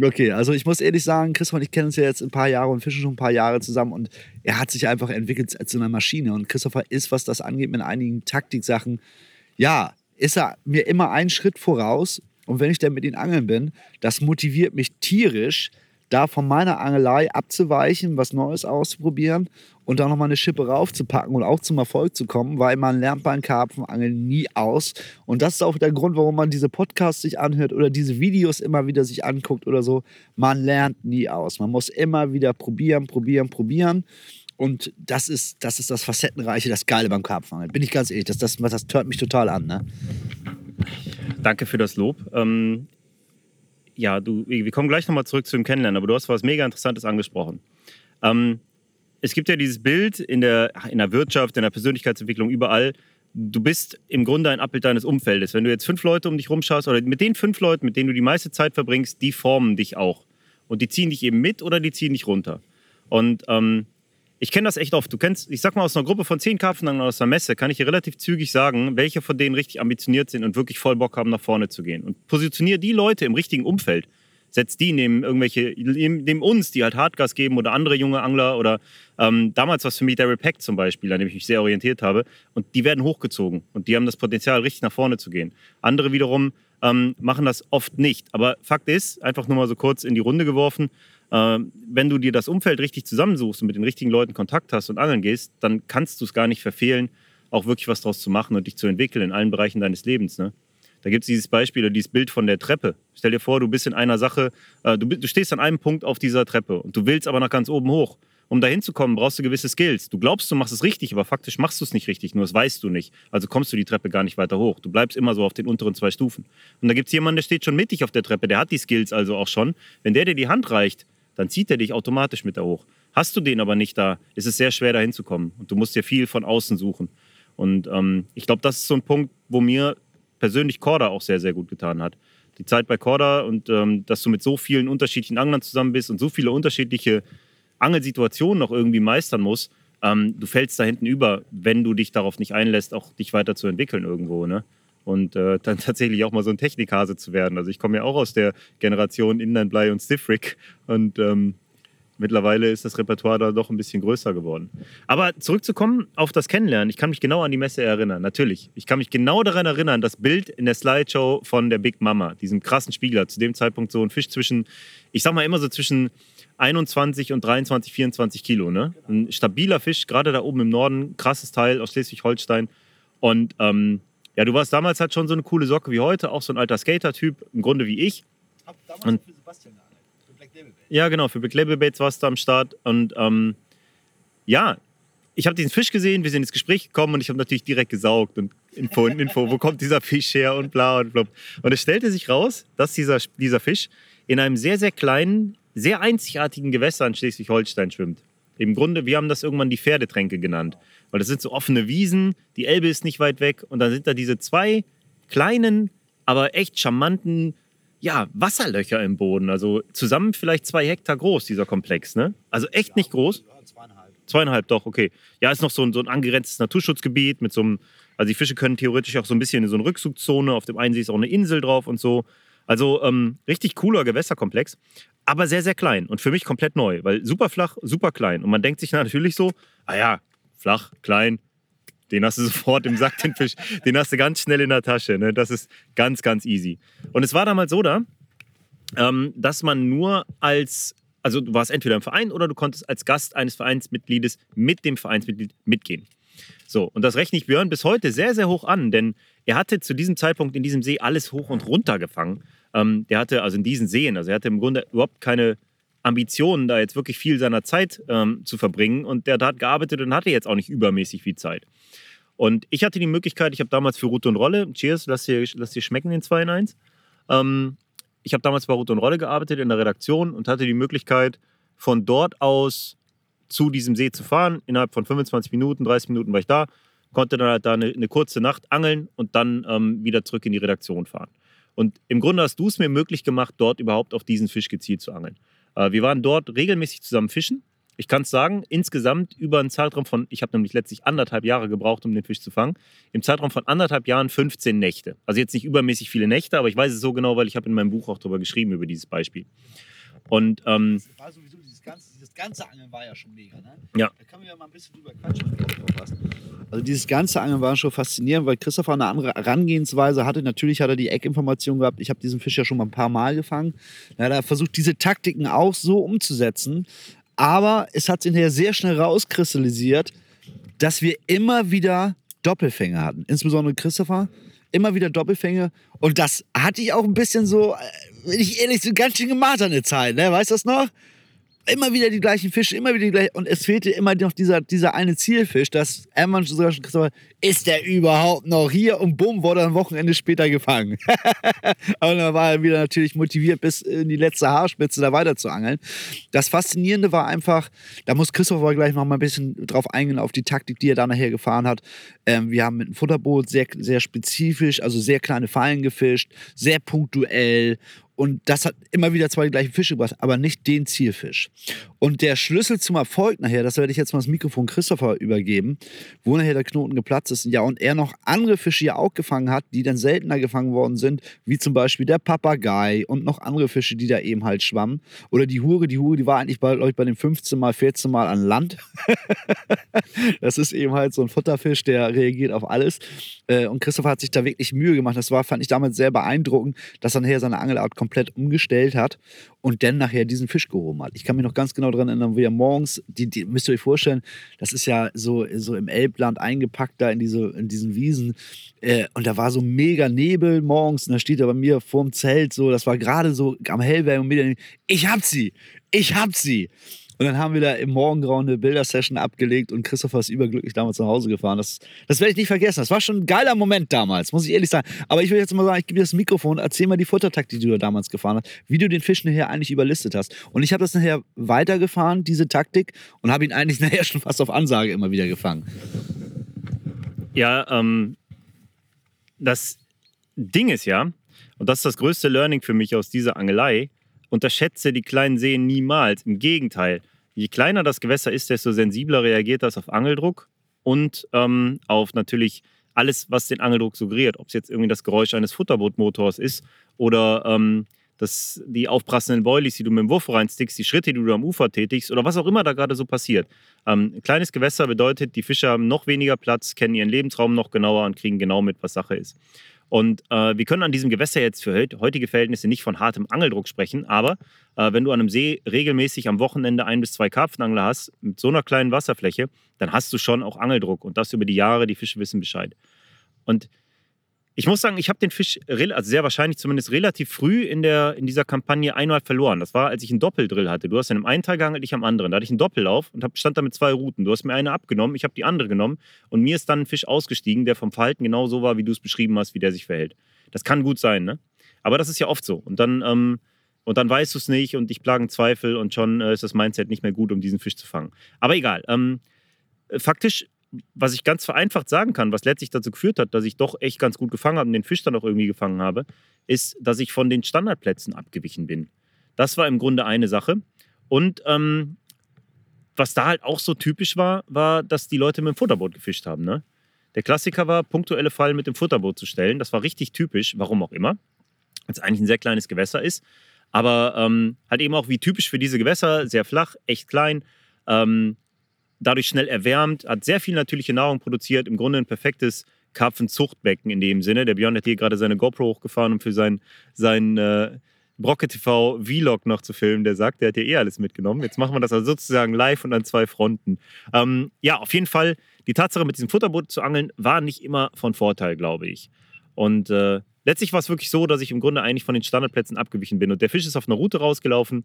Okay, also ich muss ehrlich sagen, Christopher und ich kennen uns ja jetzt ein paar Jahre und fischen schon ein paar Jahre zusammen und er hat sich einfach entwickelt als so eine Maschine. Und Christopher ist, was das angeht, mit einigen Taktiksachen, ja, ist er mir immer einen Schritt voraus. Und wenn ich dann mit ihm angeln bin, das motiviert mich tierisch, da von meiner Angelei abzuweichen, was Neues auszuprobieren und da nochmal eine Schippe raufzupacken und auch zum Erfolg zu kommen, weil man lernt beim Karpfenangeln nie aus. Und das ist auch der Grund, warum man diese Podcasts sich anhört oder diese Videos immer wieder sich anguckt oder so. Man lernt nie aus. Man muss immer wieder probieren, probieren, probieren. Und das ist, das ist das Facettenreiche, das Geile beim Karpfenangeln. Bin ich ganz ehrlich, das, das, das tört mich total an. Ne? Danke für das Lob. Ähm, ja, du, wir kommen gleich nochmal zurück zu dem Kennenlernen, aber du hast was mega Interessantes angesprochen. Ähm, es gibt ja dieses Bild in der, in der Wirtschaft, in der Persönlichkeitsentwicklung, überall. Du bist im Grunde ein Abbild deines Umfeldes. Wenn du jetzt fünf Leute um dich rumschaust oder mit den fünf Leuten, mit denen du die meiste Zeit verbringst, die formen dich auch. Und die ziehen dich eben mit oder die ziehen dich runter. Und ähm, ich kenne das echt oft. Du kennst, ich sag mal, aus einer Gruppe von zehn Karpfenanglern aus einer Messe kann ich dir relativ zügig sagen, welche von denen richtig ambitioniert sind und wirklich voll Bock haben, nach vorne zu gehen. Und positioniere die Leute im richtigen Umfeld. Setz die neben irgendwelche, neben uns, die halt Hardgas geben oder andere junge Angler oder ähm, damals war es für mich Daryl Peck zum Beispiel, an dem ich mich sehr orientiert habe. Und die werden hochgezogen und die haben das Potenzial, richtig nach vorne zu gehen. Andere wiederum ähm, machen das oft nicht. Aber Fakt ist, einfach nur mal so kurz in die Runde geworfen, äh, wenn du dir das Umfeld richtig zusammensuchst und mit den richtigen Leuten Kontakt hast und angeln gehst, dann kannst du es gar nicht verfehlen, auch wirklich was draus zu machen und dich zu entwickeln in allen Bereichen deines Lebens. Ne? Da gibt es dieses Beispiel oder dieses Bild von der Treppe. Stell dir vor, du bist in einer Sache, äh, du, du, stehst an einem Punkt auf dieser Treppe und du willst aber nach ganz oben hoch. Um da hinzukommen, brauchst du gewisse Skills. Du glaubst, du machst es richtig, aber faktisch machst du es nicht richtig, nur das weißt du nicht. Also kommst du die Treppe gar nicht weiter hoch. Du bleibst immer so auf den unteren zwei Stufen. Und da gibt es jemanden, der steht schon mittig auf der Treppe, der hat die Skills also auch schon. Wenn der dir die Hand reicht, dann zieht er dich automatisch mit da hoch. Hast du den aber nicht da, ist es sehr schwer, da hinzukommen. Und du musst dir viel von außen suchen. Und ähm, ich glaube, das ist so ein Punkt, wo mir persönlich Korda auch sehr, sehr gut getan hat. Die Zeit bei Korda und ähm, dass du mit so vielen unterschiedlichen Anglern zusammen bist und so viele unterschiedliche Angelsituationen noch irgendwie meistern musst, ähm, du fällst da hinten über, wenn du dich darauf nicht einlässt, auch dich weiterzuentwickeln irgendwo. Ne? und äh, [LAUGHS] dann tatsächlich auch mal so ein Technikhase zu werden. Also ich komme ja auch aus der Generation Inlandblei und Stiffrick und ähm, mittlerweile ist das Repertoire da doch ein bisschen größer geworden. Aber zurückzukommen auf das Kennenlernen, ich kann mich genau an die Messe erinnern, natürlich. Ich kann mich genau daran erinnern, das Bild in der Slideshow von der Big Mama, diesem krassen Spiegler, zu dem Zeitpunkt so ein Fisch zwischen, ich sag mal immer so zwischen 21 und 23, 24 Kilo. Ne? Ein stabiler Fisch, gerade da oben im Norden, krasses Teil aus Schleswig-Holstein. Und ähm, ja, du warst damals halt schon so eine coole Socke wie heute, auch so ein alter Skater-Typ, im Grunde wie ich. Hab damals und, für Sebastian für Black Label Baits. Ja, genau, für Black Label Baits warst du am Start. Und ähm, ja, ich habe diesen Fisch gesehen, wir sind ins Gespräch gekommen und ich habe natürlich direkt gesaugt und Info und [LAUGHS] Info, wo kommt dieser Fisch her und bla und blub. Und es stellte sich raus, dass dieser, dieser Fisch in einem sehr, sehr kleinen, sehr einzigartigen Gewässer in Schleswig-Holstein schwimmt. Im Grunde, wir haben das irgendwann die Pferdetränke genannt. Weil das sind so offene Wiesen, die Elbe ist nicht weit weg und dann sind da diese zwei kleinen, aber echt charmanten ja, Wasserlöcher im Boden. Also zusammen vielleicht zwei Hektar groß, dieser Komplex. Ne? Also echt nicht groß. Zweieinhalb. Zweieinhalb, doch, okay. Ja, ist noch so ein, so ein angrenztes Naturschutzgebiet mit so einem, also die Fische können theoretisch auch so ein bisschen in so eine Rückzugszone, auf dem einen See ist auch eine Insel drauf und so. Also ähm, richtig cooler Gewässerkomplex, aber sehr, sehr klein und für mich komplett neu, weil super flach, super klein. Und man denkt sich [LAUGHS] natürlich so, ah ja, flach, klein, den hast du [LAUGHS] sofort im Sack, den Fisch, den hast du ganz schnell in der Tasche. Ne? Das ist ganz, ganz easy. Und es war damals so da, ähm, dass man nur als also du warst entweder im Verein oder du konntest als Gast eines Vereinsmitgliedes mit dem Vereinsmitglied mitgehen. So, und das rechne ich Björn bis heute sehr, sehr hoch an, denn er hatte zu diesem Zeitpunkt in diesem See alles hoch und runter gefangen. Ähm, der hatte also in diesen Seen, also er hatte im Grunde überhaupt keine Ambitionen, da jetzt wirklich viel seiner Zeit ähm, zu verbringen. Und der hat gearbeitet und hatte jetzt auch nicht übermäßig viel Zeit. Und ich hatte die Möglichkeit, ich habe damals für Route und Rolle, cheers, lass dir, lass dir schmecken den 2 in 1. Ähm, ich habe damals bei Route und Rolle gearbeitet in der Redaktion und hatte die Möglichkeit, von dort aus zu diesem See zu fahren. Innerhalb von 25 Minuten, 30 Minuten war ich da, konnte dann halt da eine, eine kurze Nacht angeln und dann ähm, wieder zurück in die Redaktion fahren. Und im Grunde hast du es mir möglich gemacht, dort überhaupt auf diesen Fisch gezielt zu angeln. Äh, wir waren dort regelmäßig zusammen fischen. Ich kann es sagen, insgesamt über einen Zeitraum von, ich habe nämlich letztlich anderthalb Jahre gebraucht, um den Fisch zu fangen, im Zeitraum von anderthalb Jahren 15 Nächte. Also jetzt nicht übermäßig viele Nächte, aber ich weiß es so genau, weil ich habe in meinem Buch auch darüber geschrieben, über dieses Beispiel. Und ähm, Das ganze, dieses ganze Angeln war ja schon mega, ne? Ja. Da können wir ja mal ein bisschen drüber quatschen. Also dieses ganze Angeln war schon faszinierend, weil Christopher eine andere Herangehensweise hatte. Natürlich hat er die Eckinformation gehabt. Ich habe diesen Fisch ja schon mal ein paar Mal gefangen. Da hat er versucht, diese Taktiken auch so umzusetzen. Aber es hat sich hinterher sehr schnell rauskristallisiert, dass wir immer wieder Doppelfänge hatten. Insbesondere Christopher. Immer wieder Doppelfänge. Und das hatte ich auch ein bisschen so, äh, wenn ich ehrlich bin, ganz schön gemacht an der Zeit. Ne? Weißt du das noch? Immer wieder die gleichen Fische, immer wieder die gleichen. Und es fehlte immer noch dieser, dieser eine Zielfisch, dass Ermann sogar schon Christopher, ist der überhaupt noch hier? Und bumm, wurde er ein Wochenende später gefangen. [LAUGHS] Aber dann war er wieder natürlich motiviert, bis in die letzte Haarspitze da weiter zu angeln. Das Faszinierende war einfach, da muss Christopher gleich noch mal ein bisschen drauf eingehen, auf die Taktik, die er da nachher gefahren hat. Ähm, wir haben mit einem Futterboot sehr, sehr spezifisch, also sehr kleine Fallen gefischt, sehr punktuell. Und das hat immer wieder zwar die gleichen Fische gebracht, aber nicht den Zielfisch. Und der Schlüssel zum Erfolg nachher, das werde ich jetzt mal das Mikrofon Christopher übergeben, wo nachher der Knoten geplatzt ist. Ja, und er noch andere Fische ja auch gefangen hat, die dann seltener gefangen worden sind, wie zum Beispiel der Papagei und noch andere Fische, die da eben halt schwammen. Oder die Hure, die Hure, die war eigentlich bei euch bei den 15 mal, 14 mal an Land. [LAUGHS] das ist eben halt so ein Futterfisch, der reagiert auf alles. Äh, Und Christopher hat sich da wirklich Mühe gemacht. Das war, fand ich damals sehr beeindruckend, dass er nachher seine Angelart komplett umgestellt hat und dann nachher diesen Fisch gehoben hat. Ich kann mich noch ganz genau daran erinnern, wie er morgens, die, die müsst ihr euch vorstellen, das ist ja so, so im Elbland eingepackt da in, diese, in diesen Wiesen. Äh, und da war so mega Nebel morgens und da steht er bei mir vorm Zelt so, das war gerade so am Hellwerden und mir, ich hab sie, ich hab sie. Und dann haben wir da im Morgengrauen eine Bildersession abgelegt und Christopher ist überglücklich damals nach Hause gefahren. Das, das werde ich nicht vergessen. Das war schon ein geiler Moment damals, muss ich ehrlich sagen. Aber ich will jetzt mal sagen, ich gebe dir das Mikrofon, erzähl mal die Futtertaktik, die du da damals gefahren hast, wie du den Fisch nachher eigentlich überlistet hast. Und ich habe das nachher weitergefahren, diese Taktik, und habe ihn eigentlich [LAUGHS] nachher schon fast auf Ansage immer wieder gefangen. Ja, ähm, das Ding ist ja, und das ist das größte Learning für mich aus dieser Angelei, unterschätze die kleinen Seen niemals. Im Gegenteil, je kleiner das Gewässer ist, desto sensibler reagiert das auf Angeldruck und ähm, auf natürlich alles, was den Angeldruck suggeriert. Ob es jetzt irgendwie das Geräusch eines Futterbootmotors ist oder ähm, das, die aufbrassenden Boilies, die du mit dem Wurf reinstickst, die Schritte, die du am Ufer tätigst oder was auch immer da gerade so passiert. Ähm, kleines Gewässer bedeutet, die Fische haben noch weniger Platz, kennen ihren Lebensraum noch genauer und kriegen genau mit, was Sache ist. Und äh, wir können an diesem Gewässer jetzt für heutige Verhältnisse nicht von hartem Angeldruck sprechen, aber äh, wenn du an einem See regelmäßig am Wochenende ein bis zwei Karpfenangler hast, mit so einer kleinen Wasserfläche, dann hast du schon auch Angeldruck und das über die Jahre, die Fische wissen Bescheid. Und ich muss sagen, ich habe den Fisch, also sehr wahrscheinlich zumindest relativ früh in, der, in dieser Kampagne einmal verloren. Das war, als ich einen Doppeldrill hatte. Du hast in einem einen Teil geangelt, ich am anderen. Da hatte ich einen Doppellauf und hab, stand da mit zwei Routen. Du hast mir eine abgenommen, ich habe die andere genommen und mir ist dann ein Fisch ausgestiegen, der vom Verhalten genau so war, wie du es beschrieben hast, wie der sich verhält. Das kann gut sein, ne? Aber das ist ja oft so. Und dann, ähm, und dann weißt du es nicht und dich plagen Zweifel und schon äh, ist das Mindset nicht mehr gut, um diesen Fisch zu fangen. Aber egal. Ähm, faktisch was ich ganz vereinfacht sagen kann, was letztlich dazu geführt hat, dass ich doch echt ganz gut gefangen habe und den Fisch dann auch irgendwie gefangen habe, ist, dass ich von den Standardplätzen abgewichen bin. Das war im Grunde eine Sache. Und ähm, was da halt auch so typisch war, war, dass die Leute mit dem Futterboot gefischt haben. Ne? Der Klassiker war, punktuelle Fallen mit dem Futterboot zu stellen. Das war richtig typisch, warum auch immer. Weil es eigentlich ein sehr kleines Gewässer ist. Aber ähm, halt eben auch wie typisch für diese Gewässer, sehr flach, echt klein. Ähm, dadurch schnell erwärmt, hat sehr viel natürliche Nahrung produziert, im Grunde ein perfektes Karpfenzuchtbecken in dem Sinne. Der Björn hat hier gerade seine GoPro hochgefahren, um für sein, sein äh, Brocke TV Vlog noch zu filmen. Der sagt, der hat ja eh alles mitgenommen. Jetzt machen wir das also sozusagen live und an zwei Fronten. Ähm, ja, auf jeden Fall, die Tatsache, mit diesem Futterboot zu angeln, war nicht immer von Vorteil, glaube ich. Und äh, letztlich war es wirklich so, dass ich im Grunde eigentlich von den Standardplätzen abgewichen bin. Und der Fisch ist auf einer Route rausgelaufen,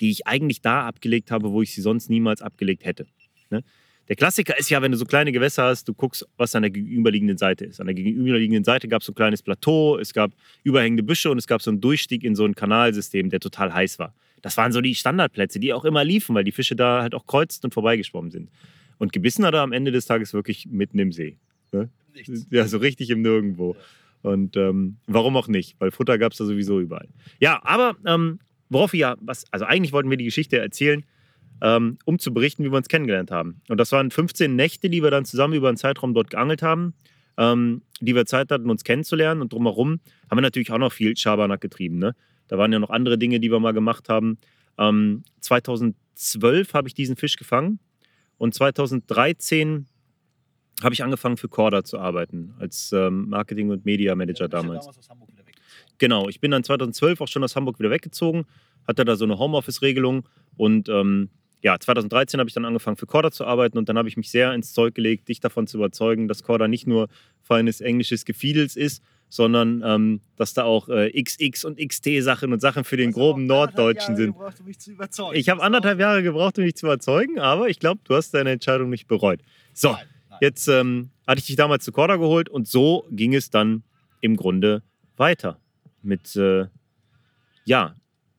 die ich eigentlich da abgelegt habe, wo ich sie sonst niemals abgelegt hätte. Ne? Der Klassiker ist ja, wenn du so kleine Gewässer hast, du guckst, was an der gegenüberliegenden Seite ist. An der gegenüberliegenden Seite gab es so ein kleines Plateau, es gab überhängende Büsche und es gab so einen Durchstieg in so ein Kanalsystem, der total heiß war. Das waren so die Standardplätze, die auch immer liefen, weil die Fische da halt auch kreuzten und vorbeigeschwommen sind. Und gebissen hat er am Ende des Tages wirklich mitten im See. Ne? Ja, so richtig im Nirgendwo. Und ähm, warum auch nicht? Weil Futter gab es da sowieso überall. Ja, aber ähm, worauf wir ja, was, also eigentlich wollten wir die Geschichte erzählen, ähm, um zu berichten, wie wir uns kennengelernt haben. Und das waren 15 Nächte, die wir dann zusammen über einen Zeitraum dort geangelt haben, ähm, die wir Zeit hatten, uns kennenzulernen. Und drumherum haben wir natürlich auch noch viel Schabernack getrieben. Ne? Da waren ja noch andere Dinge, die wir mal gemacht haben. Ähm, 2012 habe ich diesen Fisch gefangen und 2013 habe ich angefangen für Corda zu arbeiten, als ähm, Marketing- und Media Manager ja, damals. damals genau, ich bin dann 2012 auch schon aus Hamburg wieder weggezogen, hatte da so eine Homeoffice-Regelung und ähm, ja, 2013 habe ich dann angefangen für Corda zu arbeiten und dann habe ich mich sehr ins Zeug gelegt, dich davon zu überzeugen, dass Corda nicht nur feines englisches Gefiedels ist, sondern ähm, dass da auch äh, XX und XT-Sachen und Sachen für den also groben Norddeutschen sind. Gebraucht, um mich zu überzeugen. Ich habe anderthalb Jahre gebraucht, um mich zu überzeugen, aber ich glaube, du hast deine Entscheidung nicht bereut. So, nein, nein. jetzt ähm, hatte ich dich damals zu Corda geholt und so ging es dann im Grunde weiter mit äh, ja,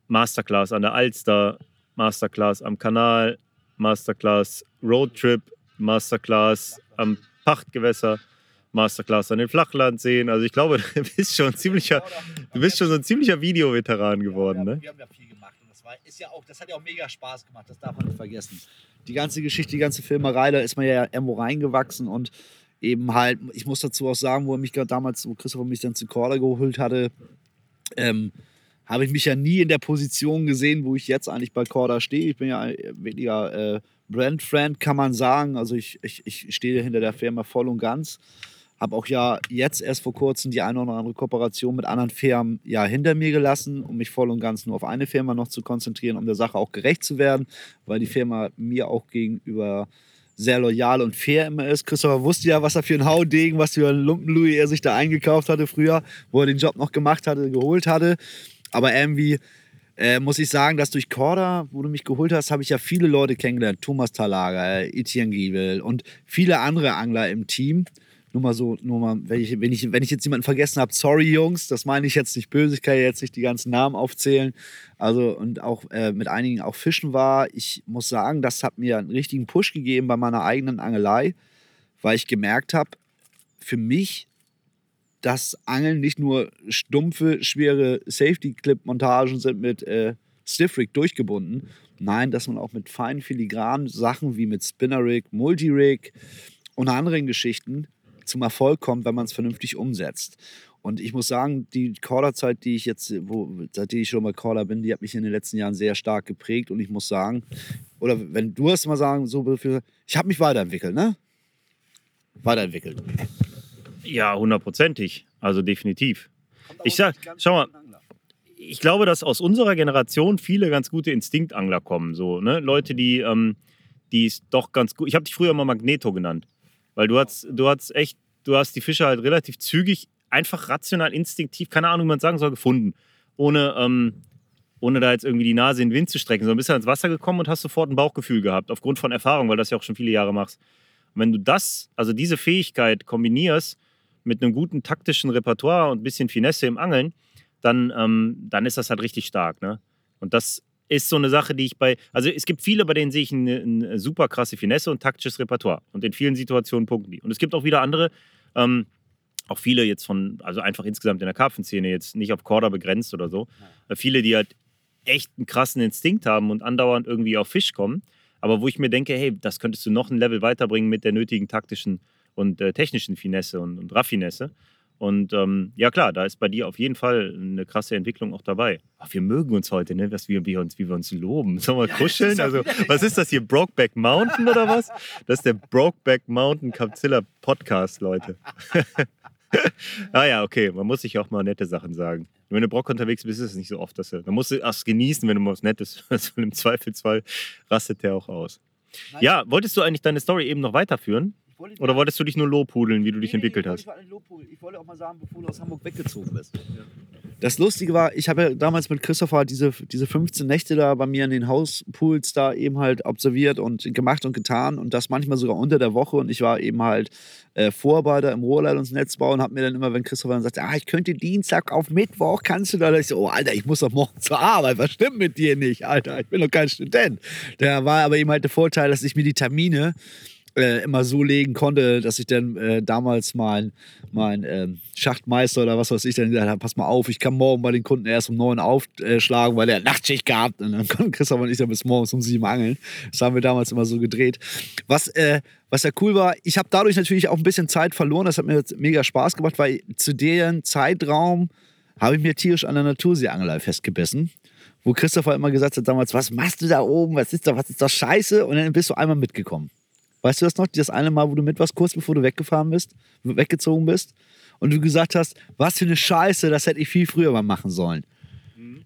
Masterclass an der Alster, Masterclass am Kanal, Masterclass Roadtrip, Masterclass am Pachtgewässer, Masterclass an den Flachlandseen. Also ich glaube, [LAUGHS] du bist schon ziemlicher, du bist schon so ein ziemlicher Videoveteran geworden. Ne? Wir haben ja viel gemacht und das, war, ist ja auch, das hat ja auch mega Spaß gemacht, das darf man nicht vergessen. Die ganze Geschichte, die ganze Filmerei, da ist man ja irgendwo reingewachsen und eben halt, ich muss dazu auch sagen, wo er mich damals, wo Christopher mich dann zu Corda geholt hatte, ähm, habe ich mich ja nie in der Position gesehen, wo ich jetzt eigentlich bei Corda stehe. Ich bin ja weniger äh, Brand-Friend, kann man sagen. Also ich, ich, ich stehe hinter der Firma voll und ganz. Habe auch ja jetzt erst vor kurzem die eine oder andere Kooperation mit anderen Firmen ja hinter mir gelassen, um mich voll und ganz nur auf eine Firma noch zu konzentrieren, um der Sache auch gerecht zu werden, weil die Firma mir auch gegenüber sehr loyal und fair immer ist. Christopher wusste ja, was er für ein Haudegen, was für ein Lumpenlouis er sich da eingekauft hatte früher, wo er den Job noch gemacht hatte, geholt hatte. Aber irgendwie äh, muss ich sagen, dass durch Corda, wo du mich geholt hast, habe ich ja viele Leute kennengelernt. Thomas Talaga, Etienne Giebel und viele andere Angler im Team. Nur mal so, nur mal, wenn ich, wenn ich, wenn ich jetzt jemanden vergessen habe, sorry Jungs, das meine ich jetzt nicht böse, ich kann ja jetzt nicht die ganzen Namen aufzählen. Also und auch äh, mit einigen auch Fischen war. Ich muss sagen, das hat mir einen richtigen Push gegeben bei meiner eigenen Angelei, weil ich gemerkt habe, für mich dass Angeln nicht nur stumpfe, schwere Safety-Clip-Montagen sind mit äh, Stiff-Rig durchgebunden. Nein, dass man auch mit feinen filigranen Sachen wie mit Spinner-Rig, Multi-Rig und anderen Geschichten zum Erfolg kommt, wenn man es vernünftig umsetzt. Und ich muss sagen, die Corder-Zeit, die ich jetzt, wo, seitdem ich schon mal Corder bin, die hat mich in den letzten Jahren sehr stark geprägt. Und ich muss sagen, oder wenn du es mal sagen, so, ich habe mich weiterentwickelt, ne? Weiterentwickelt. Ja, hundertprozentig. Also definitiv. Ich sag, schau mal, ich glaube, dass aus unserer Generation viele ganz gute Instinktangler kommen. So, ne? Leute, die, ähm, ist doch ganz gut. Ich habe dich früher mal Magneto genannt. Weil du hast, du hast echt, du hast die Fische halt relativ zügig einfach rational, instinktiv, keine Ahnung, wie man sagen soll, gefunden. Ohne, ähm, ohne da jetzt irgendwie die Nase in den Wind zu strecken, sondern bist du ans Wasser gekommen und hast sofort ein Bauchgefühl gehabt, aufgrund von Erfahrung, weil du das ja auch schon viele Jahre machst. Und wenn du das, also diese Fähigkeit kombinierst mit einem guten taktischen Repertoire und ein bisschen Finesse im Angeln, dann, ähm, dann ist das halt richtig stark. Ne? Und das ist so eine Sache, die ich bei, also es gibt viele, bei denen sehe ich eine, eine super krasse Finesse und taktisches Repertoire. Und in vielen Situationen punkten die. Und es gibt auch wieder andere, ähm, auch viele jetzt von, also einfach insgesamt in der Karpfenszene, jetzt nicht auf Korder begrenzt oder so, ja. viele, die halt echt einen krassen Instinkt haben und andauernd irgendwie auf Fisch kommen. Aber wo ich mir denke, hey, das könntest du noch ein Level weiterbringen mit der nötigen taktischen und äh, technischen Finesse und, und Raffinesse. Und ähm, ja klar, da ist bei dir auf jeden Fall eine krasse Entwicklung auch dabei. Ach, wir mögen uns heute, ne? Was wir, wir uns, wie wir uns loben. Sollen wir ja, kuscheln? Also, was ist das hier? Brokeback Mountain oder was? Das ist der Brokeback Mountain Capzilla Podcast, Leute. [LAUGHS] ah ja, okay. Man muss sich auch mal nette Sachen sagen. Wenn du Brock unterwegs bist, ist es nicht so oft, dass du. Dann musst du erst genießen, wenn du mal was Nettes. [LAUGHS] Also Im Zweifelsfall rastet der auch aus. Nein. Ja, wolltest du eigentlich deine Story eben noch weiterführen? Wollte Oder wolltest du dich nur lobhudeln, wie du nee, dich entwickelt nee, hast? Ich wollte auch mal sagen, bevor du aus Hamburg weggezogen bist. Ja. Das Lustige war, ich habe ja damals mit Christopher diese, diese 15 Nächte da bei mir in den Hauspools da eben halt observiert und gemacht und getan und das manchmal sogar unter der Woche und ich war eben halt äh, Vorarbeiter im Rohrleitungsnetzbau und habe mir dann immer, wenn Christopher dann sagt, ah, ich könnte Dienstag auf Mittwoch, kannst du da? Ich so, oh Alter, ich muss doch morgen zur Arbeit, was stimmt mit dir nicht, Alter, ich bin doch kein Student. Der war aber eben halt der Vorteil, dass ich mir die Termine äh, immer so legen konnte, dass ich dann äh, damals mein, mein äh, Schachtmeister oder was weiß ich dann gesagt habe, pass mal auf, ich kann morgen bei den Kunden erst um neun aufschlagen, weil der Nachtschicht gehabt und dann [LAUGHS] konnten Christoph und ich dann bis morgens um sieben angeln. Das haben wir damals immer so gedreht. Was, äh, was ja cool war, ich habe dadurch natürlich auch ein bisschen Zeit verloren, das hat mir mega Spaß gemacht, weil zu deren Zeitraum habe ich mir tierisch an der Naturseeangelei festgebissen wo Christopher immer gesagt hat damals, was machst du da oben, was ist da, was ist das Scheiße? Und dann bist du einmal mitgekommen. Weißt du das noch? Das eine Mal, wo du mit warst, kurz bevor du weggefahren bist, weggezogen bist und du gesagt hast, was für eine Scheiße, das hätte ich viel früher mal machen sollen.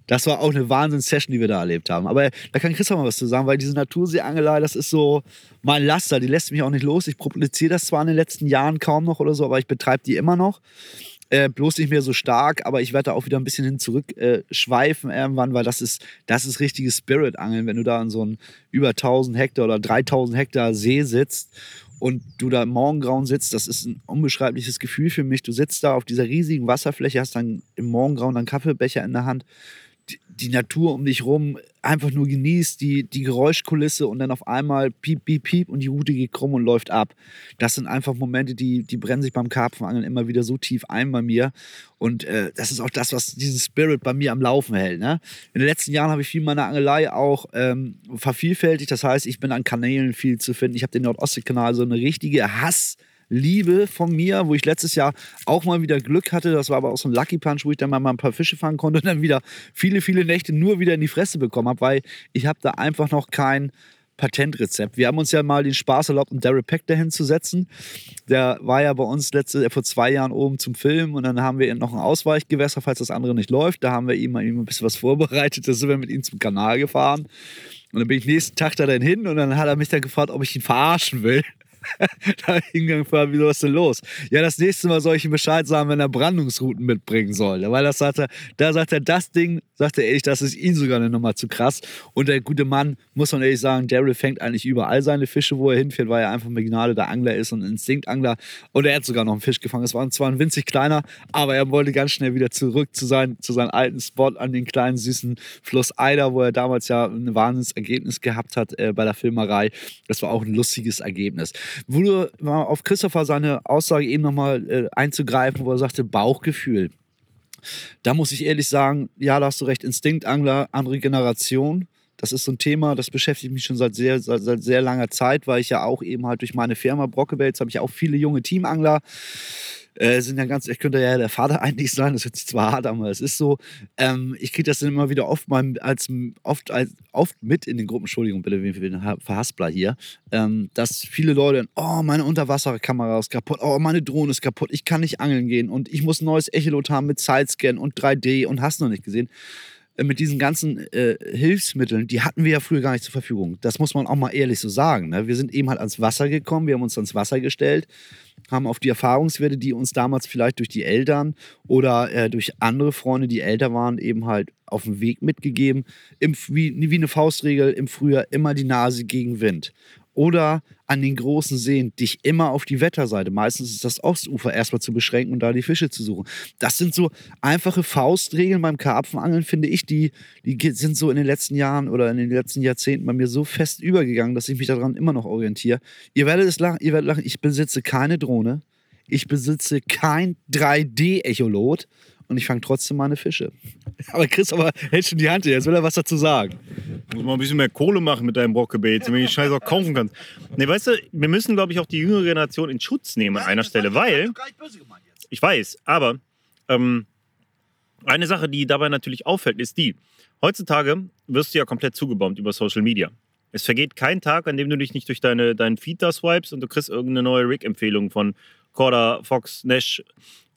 Das war auch eine Wahnsinns-Session, die wir da erlebt haben. Aber da kann Christoph mal was zu sagen, weil diese Naturseeangelei, das ist so mein Laster, die lässt mich auch nicht los. Ich publiziere das zwar in den letzten Jahren kaum noch oder so, aber ich betreibe die immer noch. Äh, bloß nicht mehr so stark, aber ich werde da auch wieder ein bisschen hin zurückschweifen äh, irgendwann, weil das ist, das ist richtiges Spirit-Angeln, wenn du da in so einem über 1000 Hektar oder 3000 Hektar See sitzt und du da im Morgengrauen sitzt, das ist ein unbeschreibliches Gefühl für mich. Du sitzt da auf dieser riesigen Wasserfläche, hast dann im Morgengrauen dann Kaffeebecher in der Hand die, Natur um dich rum einfach nur genießt, die, die Geräuschkulisse und dann auf einmal piep, piep, piep und die Route geht krumm und läuft ab. Das sind einfach Momente, die, die brennen sich beim Karpfenangeln immer wieder so tief ein bei mir. Und äh, das ist auch das, was diesen Spirit bei mir am Laufen hält. Ne? In den letzten Jahren habe ich viel meiner Angelei auch ähm, vervielfältigt. Das heißt, ich bin an Kanälen viel zu finden. Ich habe den Nordostseekanal so eine richtige Hass- Liebe von mir, wo ich letztes Jahr auch mal wieder Glück hatte. Das war aber auch so ein Lucky Punch, wo ich dann mal ein paar Fische fangen konnte und dann wieder viele, viele Nächte nur wieder in die Fresse bekommen habe, weil ich habe da einfach noch kein Patentrezept. Wir haben uns ja mal den Spaß erlaubt, einen Daryl Peck dahin zu setzen. Der war ja bei uns letzte, vor zwei Jahren oben zum Film und dann haben wir noch ein Ausweichgewässer, falls das andere nicht läuft. Da haben wir ihm, ihm ein bisschen was vorbereitet. Da sind wir mit ihm zum Kanal gefahren. Und dann bin ich nächsten Tag da dann hin und dann hat er mich dann gefragt, ob ich ihn verarschen will. [LAUGHS] da hingegangen war, wie was denn los? Ja, das nächste Mal soll ich ihm Bescheid sagen, wenn er Brandungsrouten mitbringen soll. Weil das sagt er, da sagt er, das Ding, sagt er ehrlich, das ist ihm sogar eine Nummer zu krass. Und der gute Mann, muss man ehrlich sagen, Daryl fängt eigentlich überall seine Fische, wo er hinfährt, weil er einfach mit Gnade der Angler ist und Instinktangler. Und er hat sogar noch einen Fisch gefangen. Es war zwar ein winzig kleiner, aber er wollte ganz schnell wieder zurück zu, sein, zu seinem alten Spot an den kleinen süßen Fluss Eider, wo er damals ja ein Wahnsinnsergebnis gehabt hat äh, bei der Filmerei. Das war auch ein lustiges Ergebnis. Wo du mal auf Christopher seine Aussage eben nochmal äh, einzugreifen, wo er sagte, Bauchgefühl. Da muss ich ehrlich sagen, ja, da hast du recht, Instinktangler, andere Generation. Das ist so ein Thema, das beschäftigt mich schon seit sehr, seit, seit sehr langer Zeit, weil ich ja auch eben halt durch meine Firma Brockebells habe ich auch viele junge Teamangler äh, sind ja ganz, ich könnte ja der Vater [LAUGHS] eigentlich sein, das hört sich zwar hart an, aber es ist so. Ähm, ich kriege das dann immer wieder oft, mal als, oft, als, oft mit in den Gruppen, Entschuldigung bitte, wie den Verhaspler hier, ähm, dass viele Leute, oh, meine Unterwasserkamera ist kaputt, oh, meine Drohne ist kaputt, ich kann nicht angeln gehen und ich muss ein neues Echolot haben mit Sidescan und 3D und hast noch nicht gesehen äh, mit diesen ganzen äh, Hilfsmitteln, die hatten wir ja früher gar nicht zur Verfügung. Das muss man auch mal ehrlich so sagen. Ne? Wir sind eben halt ans Wasser gekommen, wir haben uns ans Wasser gestellt haben auf die Erfahrungswerte, die uns damals vielleicht durch die Eltern oder äh, durch andere Freunde, die älter waren, eben halt auf den Weg mitgegeben. Im, wie, wie eine Faustregel im Frühjahr immer die Nase gegen Wind oder an den großen Seen dich immer auf die Wetterseite, meistens ist das Ostufer, erstmal zu beschränken und da die Fische zu suchen. Das sind so einfache Faustregeln beim Karpfenangeln, finde ich, die, die sind so in den letzten Jahren oder in den letzten Jahrzehnten bei mir so fest übergegangen, dass ich mich daran immer noch orientiere. Ihr werdet es lachen, ihr werdet lachen, ich besitze keine Drohne, ich besitze kein 3D-Echolot und ich fange trotzdem meine Fische. [LAUGHS] Aber Chris, aber hält schon die Hand hier, jetzt will er was dazu sagen. Muss mal ein bisschen mehr Kohle machen mit deinem Brockebait, damit du die Scheiße auch kaufen kannst. Nee, weißt du, wir müssen, glaube ich, auch die jüngere Generation in Schutz nehmen an einer Stelle, weil. Ich weiß, aber ähm, eine Sache, die dabei natürlich auffällt, ist die: Heutzutage wirst du ja komplett zugebombt über Social Media. Es vergeht kein Tag, an dem du dich nicht durch deine, deinen Feed da swipes und du kriegst irgendeine neue Rig-Empfehlung von Corda, Fox, Nash,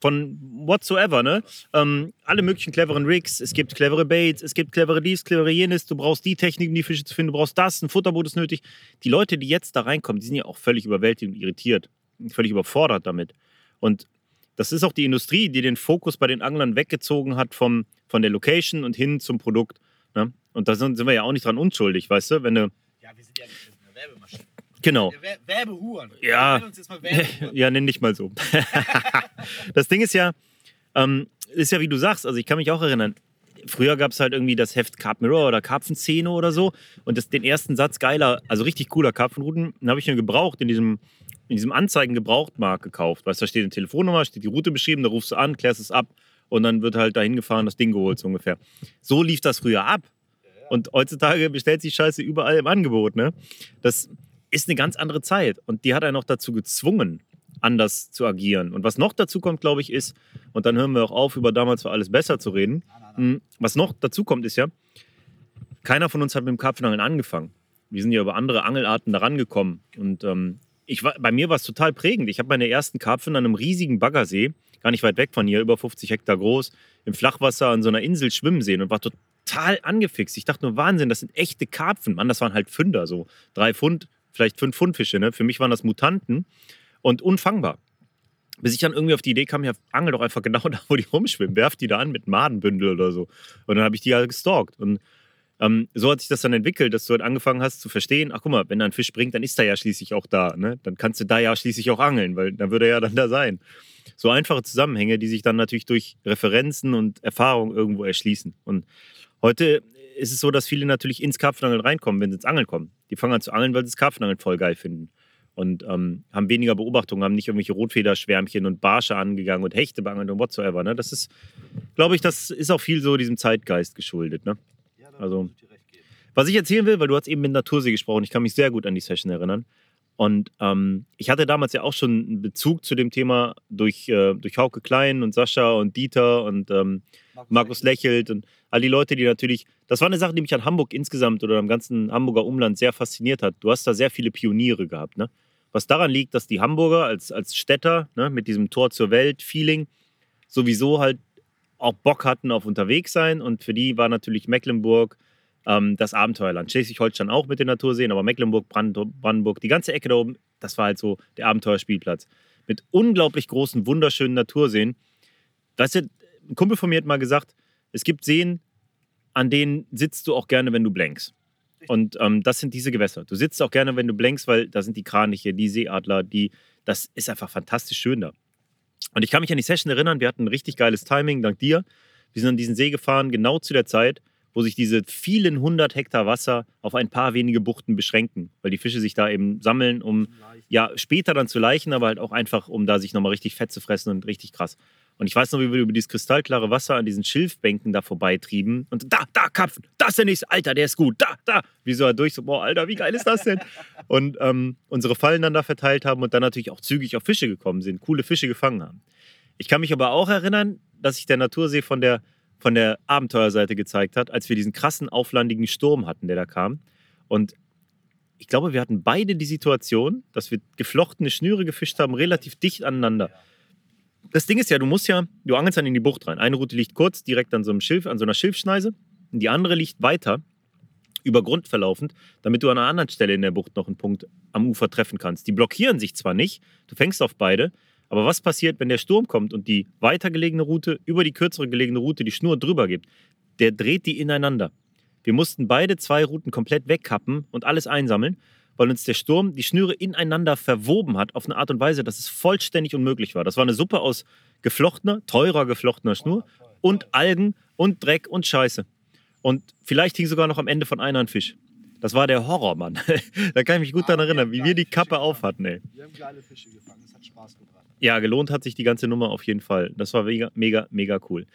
von whatsoever, ne? Ähm, alle möglichen cleveren Rigs, es gibt clevere Baits, es gibt clevere dies, clevere jenes, du brauchst die Technik, um die Fische zu finden, du brauchst das, ein Futterboot ist nötig. Die Leute, die jetzt da reinkommen, die sind ja auch völlig überwältigt und irritiert, völlig überfordert damit. Und das ist auch die Industrie, die den Fokus bei den Anglern weggezogen hat vom, von der Location und hin zum Produkt. Ne? Und da sind, sind wir ja auch nicht dran unschuldig, weißt du? Wenn du ja, wir sind ja nicht eine Werbemaschine. Genau. Werbehuren. Ja. [LAUGHS] ja, nenn dich mal so. [LAUGHS] das Ding ist ja, ähm, ist ja wie du sagst, also ich kann mich auch erinnern, früher gab es halt irgendwie das Heft Carp Mirror oder Karpfenszene oder so und das, den ersten Satz geiler, also richtig cooler Karpfenrouten, den habe ich mir gebraucht in diesem, in diesem Anzeigen-Gebrauchtmarkt gekauft. Weißt du, da steht eine Telefonnummer, steht die Route beschrieben, da rufst du an, klärst es ab und dann wird halt dahin gefahren, das Ding geholt so ungefähr. So lief das früher ab. Und heutzutage bestellt sich Scheiße überall im Angebot. Ne? Das, ist eine ganz andere Zeit. Und die hat einen auch dazu gezwungen, anders zu agieren. Und was noch dazu kommt, glaube ich, ist, und dann hören wir auch auf, über damals war alles besser zu reden. Hm, was noch dazu kommt, ist ja, keiner von uns hat mit dem Karpfenangeln angefangen. Wir sind ja über andere Angelarten daran gekommen. Und ähm, ich war, bei mir war es total prägend. Ich habe meine ersten Karpfen an einem riesigen Baggersee, gar nicht weit weg von hier, über 50 Hektar groß, im Flachwasser an so einer Insel schwimmen sehen und war total angefixt. Ich dachte nur, Wahnsinn, das sind echte Karpfen. Mann, das waren halt Fünder, so drei Pfund vielleicht fünf Pfundfische. Ne? Für mich waren das Mutanten und unfangbar. Bis ich dann irgendwie auf die Idee kam, ja, angel doch einfach genau [LAUGHS] da, wo die rumschwimmen. Werf die da an mit Madenbündel oder so. Und dann habe ich die halt gestalkt. Und ähm, so hat sich das dann entwickelt, dass du halt angefangen hast zu verstehen, ach guck mal, wenn da ein Fisch springt, dann ist er ja schließlich auch da. Ne? Dann kannst du da ja schließlich auch angeln, weil dann würde er ja dann da sein. So einfache Zusammenhänge, die sich dann natürlich durch Referenzen und Erfahrung irgendwo erschließen. Und heute ist es so, dass viele natürlich ins Karpfenangeln reinkommen, wenn sie ins Angeln kommen. Die fangen an zu angeln, weil sie das Karpfenangeln voll geil finden. Und ähm, haben weniger Beobachtungen, haben nicht irgendwelche Rotfederschwärmchen und Barsche angegangen und Hechte beangelt und whatsoever. Ne? Das ist, glaube ich, das ist auch viel so diesem Zeitgeist geschuldet. Ne? Also, was ich erzählen will, weil du hast eben mit Natursee gesprochen, ich kann mich sehr gut an die Session erinnern. Und ähm, ich hatte damals ja auch schon einen Bezug zu dem Thema durch, äh, durch Hauke Klein und Sascha und Dieter und ähm, Markus, Lächelt und all die Leute, die natürlich, das war eine Sache, die mich an Hamburg insgesamt oder am ganzen Hamburger Umland sehr fasziniert hat. Du hast da sehr viele Pioniere gehabt. Ne? Was daran liegt, dass die Hamburger als, als Städter ne, mit diesem Tor zur Welt-Feeling sowieso halt auch Bock hatten auf unterwegs sein und für die war natürlich Mecklenburg, ähm, das Abenteuerland. Schleswig-Holstein auch mit den Naturseen, aber Mecklenburg, Brand Brandenburg, die ganze Ecke da oben, das war halt so der Abenteuerspielplatz. Mit unglaublich großen, wunderschönen Naturseen. Weißt du, ein Kumpel von mir hat mal gesagt, es gibt Seen, an denen sitzt du auch gerne, wenn du blankst. Und ähm, das sind diese Gewässer. Du sitzt auch gerne, wenn du blankst, weil da sind die Kraniche, die Seeadler, die, das ist einfach fantastisch schön da. Und ich kann mich an die Session erinnern, wir hatten ein richtig geiles Timing, dank dir. Wir sind an diesen See gefahren, genau zu der Zeit, wo sich diese vielen hundert Hektar Wasser auf ein paar wenige Buchten beschränken, weil die Fische sich da eben sammeln, um ja später dann zu leichen, aber halt auch einfach, um da sich nochmal richtig fett zu fressen und richtig krass. Und ich weiß noch, wie wir über dieses kristallklare Wasser an diesen Schilfbänken da vorbeitrieben und da, da, Kapfen, das ist der nächste, Alter, der ist gut, da, da. Wie so durch, so, boah, Alter, wie geil ist das denn? [LAUGHS] und ähm, unsere Fallen dann da verteilt haben und dann natürlich auch zügig auf Fische gekommen sind, coole Fische gefangen haben. Ich kann mich aber auch erinnern, dass sich der Natursee von der von der Abenteuerseite gezeigt hat, als wir diesen krassen, auflandigen Sturm hatten, der da kam. Und ich glaube, wir hatten beide die Situation, dass wir geflochtene Schnüre gefischt haben, relativ dicht aneinander. Das Ding ist ja, du musst ja, du angelst dann in die Bucht rein. Eine Route liegt kurz, direkt an so einem Schilf, an so einer Schilfschneise, und die andere liegt weiter. über Grund verlaufend, damit du an einer anderen Stelle in der Bucht noch einen Punkt am Ufer treffen kannst. Die blockieren sich zwar nicht, du fängst auf beide, aber was passiert, wenn der Sturm kommt und die weiter gelegene Route über die kürzere gelegene Route die Schnur drüber gibt? Der dreht die ineinander. Wir mussten beide zwei Routen komplett wegkappen und alles einsammeln, weil uns der Sturm die Schnüre ineinander verwoben hat auf eine Art und Weise, dass es vollständig unmöglich war. Das war eine Suppe aus geflochtener, teurer geflochtener Schnur und Algen und Dreck und Scheiße. Und vielleicht hing sogar noch am Ende von einer ein Fisch. Das war der Horror, Mann. [LAUGHS] da kann ich mich gut daran erinnern, wie wir die Kappe auf hatten, ey. Wir haben geile Fische gefangen, es hat Spaß gebracht. Ja, gelohnt hat sich die ganze Nummer auf jeden Fall. Das war mega, mega, mega cool.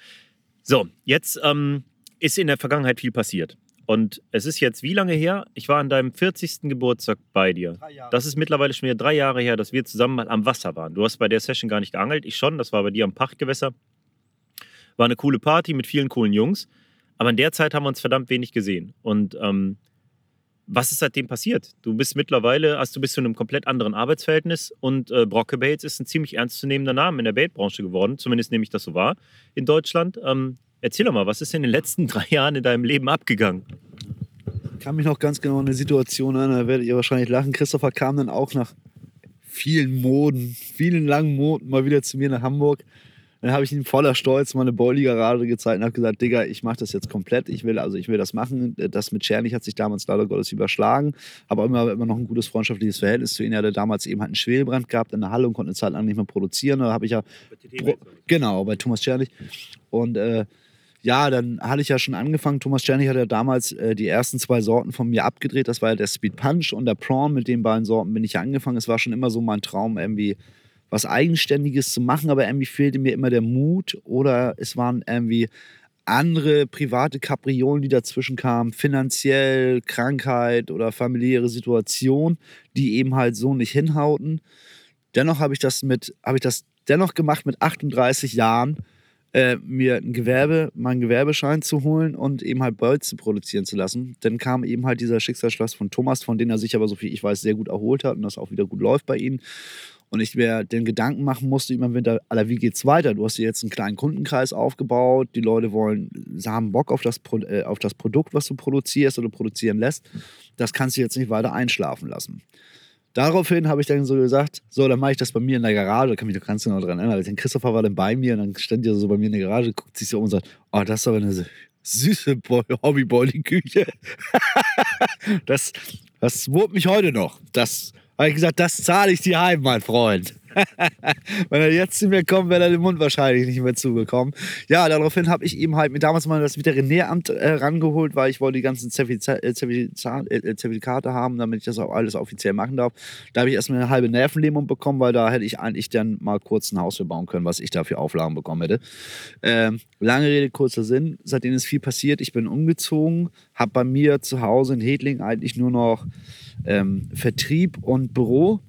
So, jetzt ähm, ist in der Vergangenheit viel passiert. Und es ist jetzt wie lange her? Ich war an deinem 40. Geburtstag bei dir. Das ist mittlerweile schon wieder drei Jahre her, dass wir zusammen mal am Wasser waren. Du hast bei der Session gar nicht geangelt, ich schon. Das war bei dir am Pachtgewässer. War eine coole Party mit vielen coolen Jungs. Aber in der Zeit haben wir uns verdammt wenig gesehen. Und ähm, was ist seitdem passiert? Du bist mittlerweile, hast du bist zu einem komplett anderen Arbeitsverhältnis und äh, Brocke Bates ist ein ziemlich ernstzunehmender Name in der Bait-Branche geworden. Zumindest nehme ich das so wahr in Deutschland. Ähm, erzähl doch mal, was ist in den letzten [LAUGHS] drei Jahren in deinem Leben abgegangen? Ich kann mich noch ganz genau an eine Situation erinnern, da werdet ihr wahrscheinlich lachen. Christopher kam dann auch nach vielen Moden, vielen langen Moden mal wieder zu mir nach Hamburg. Dann habe ich ihm voller Stolz meine Boilie-Garage gezeigt und habe gesagt, Digga, ich mache das jetzt komplett. Ich will, also ich will das machen. Das mit Czernig hat sich damals leider Gottes überschlagen. Aber immer, immer noch ein gutes freundschaftliches Verhältnis zu ihm. Er hatte damals eben halt einen Schwelbrand gehabt in der Halle und konnte eine Zeit lang nicht mehr produzieren. Da habe ich ja Pro- Genau, bei Thomas Czernig. Und äh, ja, dann hatte ich ja schon angefangen. Thomas Czernig hat ja damals äh, die ersten zwei Sorten von mir abgedreht. Das war ja der Speed Punch und der Prawn. Mit den beiden Sorten bin ich ja angefangen. Es war schon immer so mein Traum, irgendwie was Eigenständiges zu machen, aber irgendwie fehlte mir immer der Mut oder es waren irgendwie andere private Kapriolen, die dazwischen kamen, finanziell, Krankheit oder familiäre Situation, die eben halt so nicht hinhauten. Dennoch habe ich das mit, habe ich das dennoch gemacht mit 38 Jahren, äh, mir ein Gewerbe, meinen Gewerbeschein zu holen und eben halt Bolz zu produzieren zu lassen. Dann kam eben halt dieser Schicksalsschloss von Thomas, von dem er sich aber, so viel ich weiß, sehr gut erholt hat und das auch wieder gut läuft bei ihm. Und ich mir den Gedanken machen musste immer im Winter, Alter, wie geht's weiter? Du hast dir jetzt einen kleinen Kundenkreis aufgebaut, die Leute wollen, haben Bock auf das, Pro, äh, auf das Produkt, was du produzierst oder produzieren lässt. Das kannst du jetzt nicht weiter einschlafen lassen. Daraufhin habe ich dann so gesagt, so, dann mache ich das bei mir in der Garage, da kann mich doch ganz genau dran erinnern. Den Christopher war dann bei mir und dann stand er so bei mir in der Garage, guckt sich so um und sagt, oh, das ist aber eine süße Hobby-Boiling-Küche. [LAUGHS] das, das wurmt mich heute noch. Das habe ich gesagt, das zahle ich dir heim, mein Freund. Wenn er jetzt zu mir kommt, wäre er den Mund wahrscheinlich nicht mehr zubekommen. Ja, daraufhin habe ich ihm halt mir damals mal das Veterinäramt äh, rangeholt, weil ich wollte die ganzen äh, äh, Zertifikate haben, damit ich das auch alles offiziell machen darf. Da habe ich erstmal eine halbe Nervenlähmung bekommen, weil da hätte ich eigentlich dann mal kurz ein Haus für bauen können, was ich da für Auflagen bekommen hätte. Ähm, lange Rede, kurzer Sinn. Seitdem ist viel passiert. Ich bin umgezogen, habe bei mir zu Hause in Hedling eigentlich nur noch ähm, Vertrieb und Büro.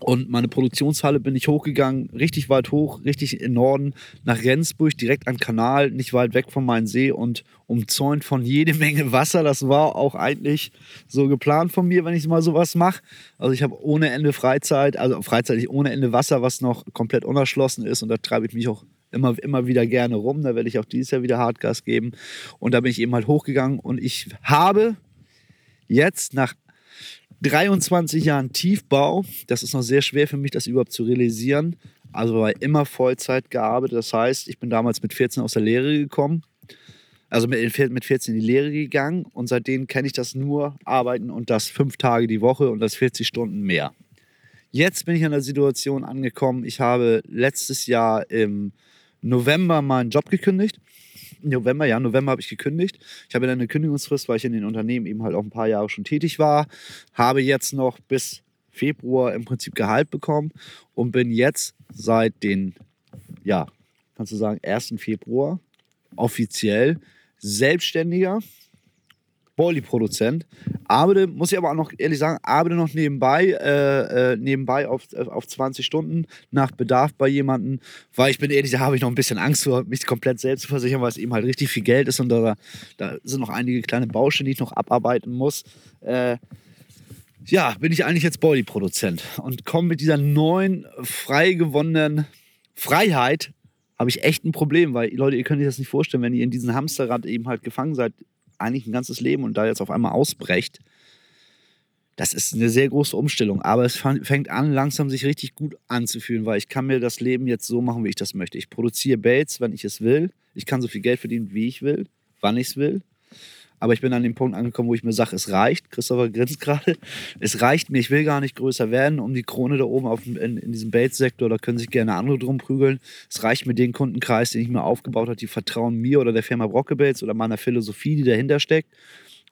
Und meine Produktionshalle bin ich hochgegangen, richtig weit hoch, richtig im Norden, nach Rendsburg, direkt am Kanal, nicht weit weg von meinem See und umzäunt von jede [LAUGHS] Menge Wasser. Das war auch eigentlich so geplant von mir, wenn ich mal sowas mache. Also ich habe ohne Ende Freizeit, also freizeitig ohne Ende Wasser, was noch komplett unerschlossen ist und da treibe ich mich auch immer, immer wieder gerne rum. Da werde ich auch dieses Jahr wieder Hardgas geben. Und da bin ich eben halt hochgegangen und ich habe jetzt nach 23 Jahren Tiefbau, das ist noch sehr schwer für mich, das überhaupt zu realisieren. Also war immer Vollzeit gearbeitet. Das heißt, ich bin damals mit 14 aus der Lehre gekommen. Also mit mit 14 in die Lehre gegangen und seitdem kenne ich das nur arbeiten und das fünf Tage die Woche und das 40 Stunden mehr. Jetzt bin ich an der Situation angekommen. Ich habe letztes Jahr im November meinen Job gekündigt. November, ja, November habe ich gekündigt. Ich habe dann eine Kündigungsfrist, weil ich in den Unternehmen eben halt auch ein paar Jahre schon tätig war. Habe jetzt noch bis Februar im Prinzip Gehalt bekommen und bin jetzt seit den, ja, kannst du sagen, 1. Februar offiziell Selbstständiger, Boilie-Produzent. Arbeite, muss ich aber auch noch ehrlich sagen, arbeite noch nebenbei, äh, äh, nebenbei auf, auf 20 Stunden nach Bedarf bei jemandem, weil ich bin ehrlich, da habe ich noch ein bisschen Angst vor, mich komplett selbst zu versichern, weil es eben halt richtig viel Geld ist und da, da sind noch einige kleine Baustellen, die ich noch abarbeiten muss. Äh, ja, bin ich eigentlich jetzt Boilie-Produzent und komme mit dieser neuen, frei gewonnenen Freiheit habe ich echt ein Problem, weil Leute, ihr könnt euch das nicht vorstellen, wenn ihr in diesem Hamsterrad eben halt gefangen seid, eigentlich ein ganzes Leben und da jetzt auf einmal ausbrecht, das ist eine sehr große Umstellung. Aber es fängt an, langsam sich richtig gut anzufühlen, weil ich kann mir das Leben jetzt so machen, wie ich das möchte. Ich produziere Baits, wenn ich es will. Ich kann so viel Geld verdienen, wie ich will, wann ich es will. Aber ich bin an dem Punkt angekommen, wo ich mir sage, es reicht. Christopher grinst gerade. Es reicht mir. Ich will gar nicht größer werden, um die Krone da oben auf, in, in diesem Baits-Sektor. Da können sich gerne andere drum prügeln. Es reicht mir den Kundenkreis, den ich mir aufgebaut habe. Die vertrauen mir oder der Firma Brocke Baits oder meiner Philosophie, die dahinter steckt.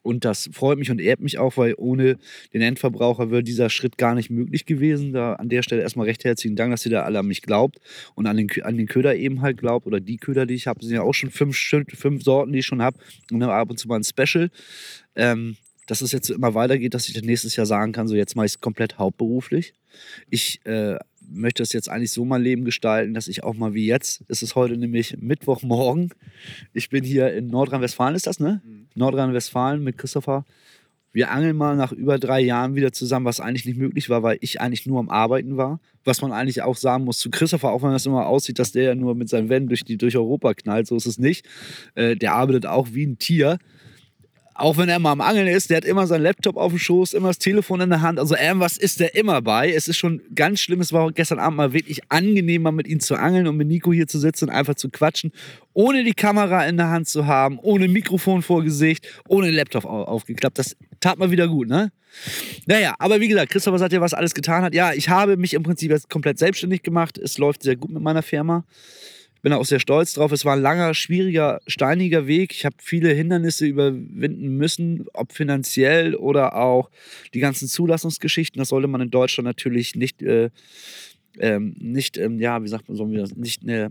Und das freut mich und ehrt mich auch, weil ohne den Endverbraucher wäre dieser Schritt gar nicht möglich gewesen. Da an der Stelle erstmal recht herzlichen Dank, dass ihr da alle an mich glaubt und an den, an den Köder eben halt glaubt oder die Köder, die ich habe. Sind ja auch schon fünf, fünf Sorten, die ich schon habe und dann ab und zu mal ein Special. Ähm, dass es jetzt immer weitergeht, dass ich dann nächstes Jahr sagen kann, so jetzt mache ich es komplett hauptberuflich. Ich äh, möchte es jetzt eigentlich so mein Leben gestalten, dass ich auch mal wie jetzt, es ist heute nämlich Mittwochmorgen, ich bin hier in Nordrhein-Westfalen, ist das, ne? Mhm. Nordrhein-Westfalen mit Christopher. Wir angeln mal nach über drei Jahren wieder zusammen, was eigentlich nicht möglich war, weil ich eigentlich nur am Arbeiten war. Was man eigentlich auch sagen muss zu Christopher, auch wenn das immer aussieht, dass der ja nur mit seinen Wänden durch, durch Europa knallt, so ist es nicht. Äh, der arbeitet auch wie ein Tier auch wenn er mal am Angeln ist, der hat immer seinen Laptop auf dem Schoß, immer das Telefon in der Hand. Also irgendwas ist der immer bei. Es ist schon ganz schlimm. Es war gestern Abend mal wirklich angenehmer, mit ihm zu angeln und mit Nico hier zu sitzen und einfach zu quatschen, ohne die Kamera in der Hand zu haben, ohne Mikrofon vor Gesicht, ohne Laptop aufgeklappt. Das tat mal wieder gut, ne? Naja, aber wie gesagt, Christopher sagt ja, was alles getan hat. Ja, ich habe mich im Prinzip jetzt komplett selbstständig gemacht. Es läuft sehr gut mit meiner Firma bin auch sehr stolz drauf. Es war ein langer, schwieriger, steiniger Weg. Ich habe viele Hindernisse überwinden müssen, ob finanziell oder auch die ganzen Zulassungsgeschichten. Das sollte man in Deutschland natürlich nicht äh, ähm, nicht, ähm, ja, wie sagt man so, nicht, ne,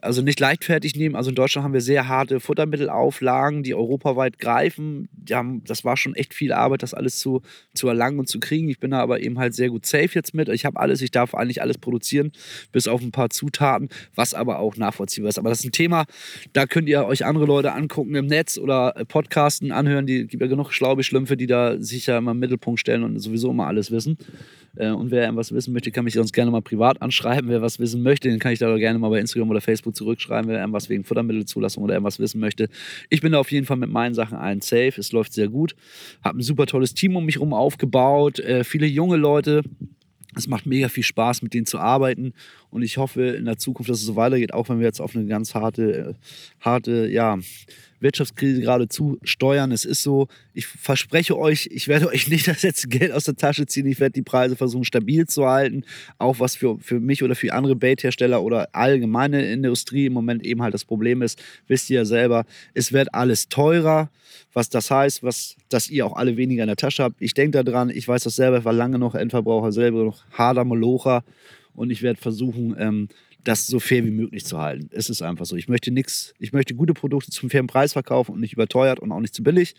also nicht leichtfertig nehmen. Also in Deutschland haben wir sehr harte Futtermittelauflagen, die europaweit greifen. Die haben, das war schon echt viel Arbeit, das alles zu, zu erlangen und zu kriegen. Ich bin da aber eben halt sehr gut safe jetzt mit. Ich habe alles, ich darf eigentlich alles produzieren, bis auf ein paar Zutaten, was aber auch nachvollziehbar ist. Aber das ist ein Thema, da könnt ihr euch andere Leute angucken im Netz oder Podcasten anhören. Die gibt ja genug schlaue Schlümpfe, die da sich ja immer im Mittelpunkt stellen und sowieso immer alles wissen. Äh, und wer irgendwas wissen möchte, kann mich sonst gerne mal privat anschreiben. Wer was wissen möchte, den kann ich da gerne mal bei Instagram oder Facebook zurückschreiben, wer irgendwas wegen Futtermittelzulassung oder irgendwas wissen möchte. Ich bin da auf jeden Fall mit meinen Sachen ein safe. Es läuft sehr gut. Habe ein super tolles Team um mich herum aufgebaut. Äh, viele junge Leute. Es macht mega viel Spaß, mit denen zu arbeiten. Und ich hoffe in der Zukunft, dass es so weitergeht, auch wenn wir jetzt auf eine ganz harte, äh, harte, ja, Wirtschaftskrise gerade zusteuern. Es ist so, ich verspreche euch, ich werde [LAUGHS] euch nicht das letzte Geld aus der Tasche ziehen. Ich werde die Preise versuchen stabil zu halten. Auch was für, für mich oder für andere Baithersteller oder allgemeine Industrie im Moment eben halt das Problem ist, wisst ihr ja selber, es wird alles teurer. Was das heißt, was, dass ihr auch alle weniger in der Tasche habt. Ich denke daran, ich weiß das selber, ich war lange noch Endverbraucher, selber noch harter Molocher und ich werde versuchen, ähm, das so fair wie möglich zu halten. Es ist einfach so. Ich möchte nichts, ich möchte gute Produkte zum fairen Preis verkaufen und nicht überteuert und auch nicht zu billig.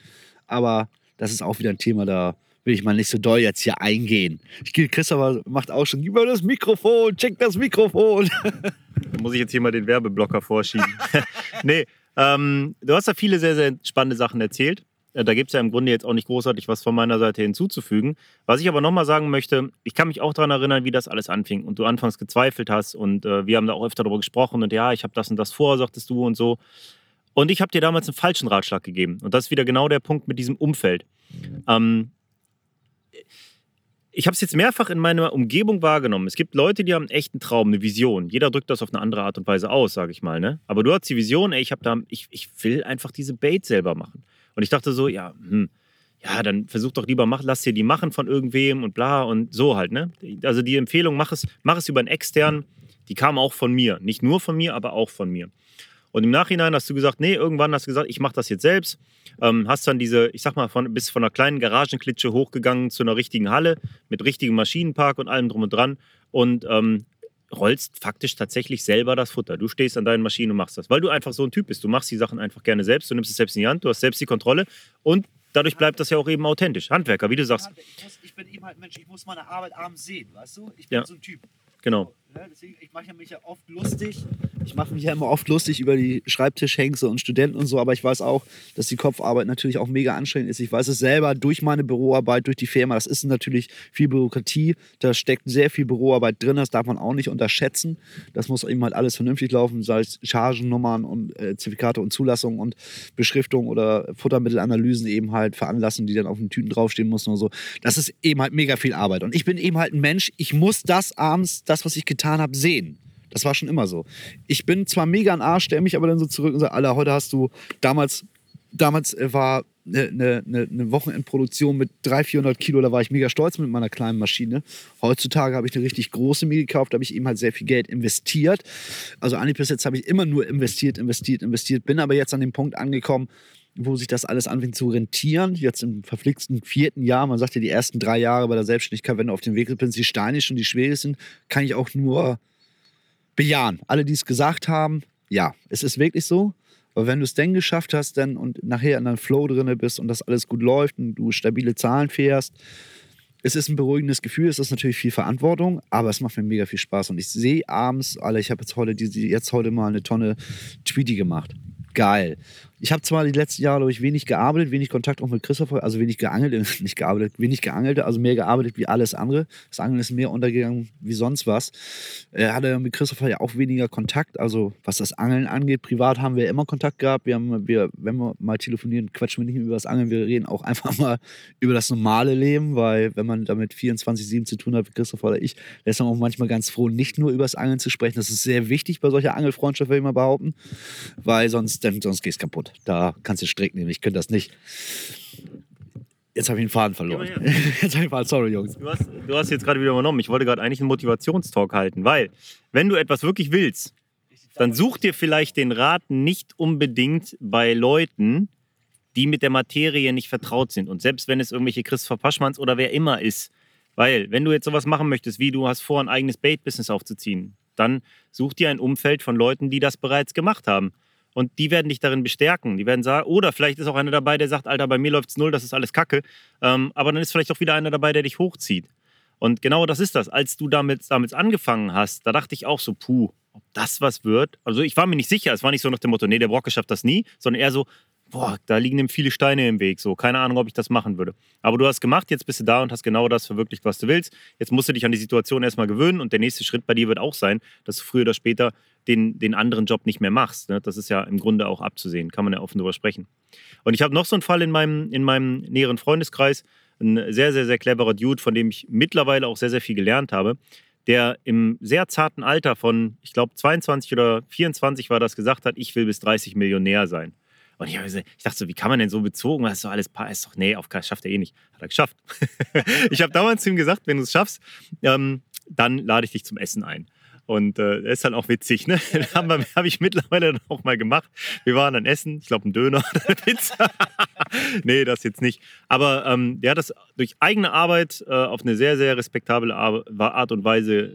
Aber das ist auch wieder ein Thema, da will ich mal nicht so doll jetzt hier eingehen. Ich gehe, Christopher macht auch schon, gib mal das Mikrofon, check das Mikrofon. Da [LAUGHS] muss ich jetzt hier mal den Werbeblocker vorschieben. [LAUGHS] nee, ähm, du hast da viele sehr, sehr spannende Sachen erzählt. Äh, da gibt es ja im Grunde jetzt auch nicht großartig was von meiner Seite hinzuzufügen. Was ich aber nochmal sagen möchte, ich kann mich auch daran erinnern, wie das alles anfing und du anfangs gezweifelt hast und äh, wir haben da auch öfter darüber gesprochen und ja, ich habe das und das vor, sagtest du und so. Und ich habe dir damals einen falschen Ratschlag gegeben. Und das ist wieder genau der Punkt mit diesem Umfeld. Ähm, ich habe es jetzt mehrfach in meiner Umgebung wahrgenommen. Es gibt Leute, die haben einen echten Traum, eine Vision. Jeder drückt das auf eine andere Art und Weise aus, sage ich mal. Ne? Aber du hast die Vision, ey, ich, da, ich, ich will einfach diese Bait selber machen. Und ich dachte so, ja, hm, ja, dann versuch doch lieber, mach, lass dir die machen von irgendwem und bla und so halt, ne? Also die Empfehlung, mach es, mach es über einen externen, die kam auch von mir. Nicht nur von mir, aber auch von mir. Und im Nachhinein hast du gesagt, nee, irgendwann hast du gesagt, ich mache das jetzt selbst. Ähm, hast dann diese, ich sag mal, von, bis von einer kleinen Garagenklitsche hochgegangen zu einer richtigen Halle mit richtigem Maschinenpark und allem drum und dran. Und ähm, rollst faktisch tatsächlich selber das Futter. Du stehst an deinen Maschinen und machst das, weil du einfach so ein Typ bist. Du machst die Sachen einfach gerne selbst, du nimmst es selbst in die Hand, du hast selbst die Kontrolle und dadurch bleibt das ja auch eben authentisch. Handwerker, wie du sagst. Ich, bin eben halt Mensch, ich muss meine Arbeit abends sehen, weißt du? Ich bin ja. so ein Typ. Genau. Deswegen, ich mache mich ja oft lustig. Ich mache mich ja immer oft lustig über die Schreibtischhengste und Studenten und so, aber ich weiß auch, dass die Kopfarbeit natürlich auch mega anstrengend ist. Ich weiß es selber durch meine Büroarbeit, durch die Firma. Das ist natürlich viel Bürokratie. Da steckt sehr viel Büroarbeit drin. Das darf man auch nicht unterschätzen. Das muss eben halt alles vernünftig laufen, sei es Chargennummern und äh, Zertifikate und Zulassung und Beschriftung oder Futtermittelanalysen eben halt veranlassen, die dann auf den Tüten draufstehen müssen und so. Das ist eben halt mega viel Arbeit. Und ich bin eben halt ein Mensch, ich muss das abends, das, was ich getan habe, sehen. Das war schon immer so. Ich bin zwar mega ein Arsch, stelle mich aber dann so zurück und sage, Alter, heute hast du, damals, damals äh, war eine, eine, eine Wochenendproduktion mit 300, 400 Kilo, da war ich mega stolz mit meiner kleinen Maschine. Heutzutage habe ich eine richtig große mir gekauft, da habe ich eben halt sehr viel Geld investiert. Also eigentlich bis jetzt habe ich immer nur investiert, investiert, investiert, bin aber jetzt an dem Punkt angekommen, wo sich das alles anfängt zu rentieren. Jetzt im verflixten vierten Jahr, man sagt ja die ersten drei Jahre bei der Selbstständigkeit, wenn du auf dem Weg bist, die steinig und die schwierig sind, kann ich auch nur bejahen. Alle, die es gesagt haben, ja, es ist wirklich so. Aber wenn du es denn geschafft hast dann und nachher in einem Flow drin bist und das alles gut läuft und du stabile Zahlen fährst, es ist ein beruhigendes Gefühl, es ist natürlich viel Verantwortung, aber es macht mir mega viel Spaß. Und ich sehe abends, alle, ich habe jetzt heute, jetzt heute mal eine Tonne Tweety gemacht. Geil. Ich habe zwar die letzten Jahre, ich, wenig gearbeitet, wenig Kontakt auch mit Christopher, also wenig geangelt, [LAUGHS] nicht gearbeitet, wenig geangelt, also mehr gearbeitet wie alles andere. Das Angeln ist mehr untergegangen wie sonst was. Er hatte mit Christopher ja auch weniger Kontakt, also was das Angeln angeht. Privat haben wir immer Kontakt gehabt. Wir haben, wir, wenn wir mal telefonieren, quatschen wir nicht mehr über das Angeln, wir reden auch [LAUGHS] einfach mal über das normale Leben, weil wenn man damit 24-7 zu tun hat, wie Christopher oder ich, ist man auch manchmal ganz froh, nicht nur über das Angeln zu sprechen. Das ist sehr wichtig bei solcher Angelfreundschaft, würde ich mal behaupten, weil sonst, sonst geht es kaputt. Da kannst du strick nehmen, ich könnte das nicht. Jetzt habe ich den Faden verloren. Ja, [LAUGHS] jetzt habe ich Faden, sorry Jungs. Du hast, du hast jetzt gerade wieder übernommen. Ich wollte gerade eigentlich einen Motivationstalk halten, weil wenn du etwas wirklich willst, dann such dir vielleicht den Rat nicht unbedingt bei Leuten, die mit der Materie nicht vertraut sind. Und selbst wenn es irgendwelche Christopher Paschmanns oder wer immer ist. Weil, wenn du jetzt sowas machen möchtest, wie du hast vor, ein eigenes Bait-Business aufzuziehen, dann such dir ein Umfeld von Leuten, die das bereits gemacht haben. Und die werden dich darin bestärken. Die werden sagen, oder vielleicht ist auch einer dabei, der sagt, Alter, bei mir läuft es null, das ist alles Kacke. Ähm, aber dann ist vielleicht auch wieder einer dabei, der dich hochzieht. Und genau das ist das. Als du damit, damit angefangen hast, da dachte ich auch so, puh, ob das was wird. Also ich war mir nicht sicher. Es war nicht so nach dem Motto, nee, der Brocke schafft das nie, sondern eher so, boah, da liegen ihm viele Steine im Weg. So, keine Ahnung, ob ich das machen würde. Aber du hast gemacht, jetzt bist du da und hast genau das verwirklicht, was du willst. Jetzt musst du dich an die Situation erstmal gewöhnen und der nächste Schritt bei dir wird auch sein, dass du früher oder später den, den anderen Job nicht mehr machst. Ne? Das ist ja im Grunde auch abzusehen, kann man ja offen drüber sprechen. Und ich habe noch so einen Fall in meinem, in meinem näheren Freundeskreis, ein sehr, sehr, sehr cleverer Dude, von dem ich mittlerweile auch sehr, sehr viel gelernt habe, der im sehr zarten Alter von, ich glaube, 22 oder 24 war das, gesagt hat, ich will bis 30 Millionär sein. Und ich, ich, dachte so, wie kann man denn so bezogen? Das ist doch alles, ist doch, nee, auf schafft er eh nicht. Hat er geschafft. [LAUGHS] ich habe damals zu ihm gesagt, wenn du es schaffst, ähm, dann lade ich dich zum Essen ein. Und äh, das ist dann auch witzig, ne? [LAUGHS] Habe hab ich mittlerweile dann auch mal gemacht. Wir waren dann essen, ich glaube, ein Döner oder eine Pizza. [LAUGHS] nee, das jetzt nicht. Aber ähm, der hat das durch eigene Arbeit äh, auf eine sehr, sehr respektable Art und Weise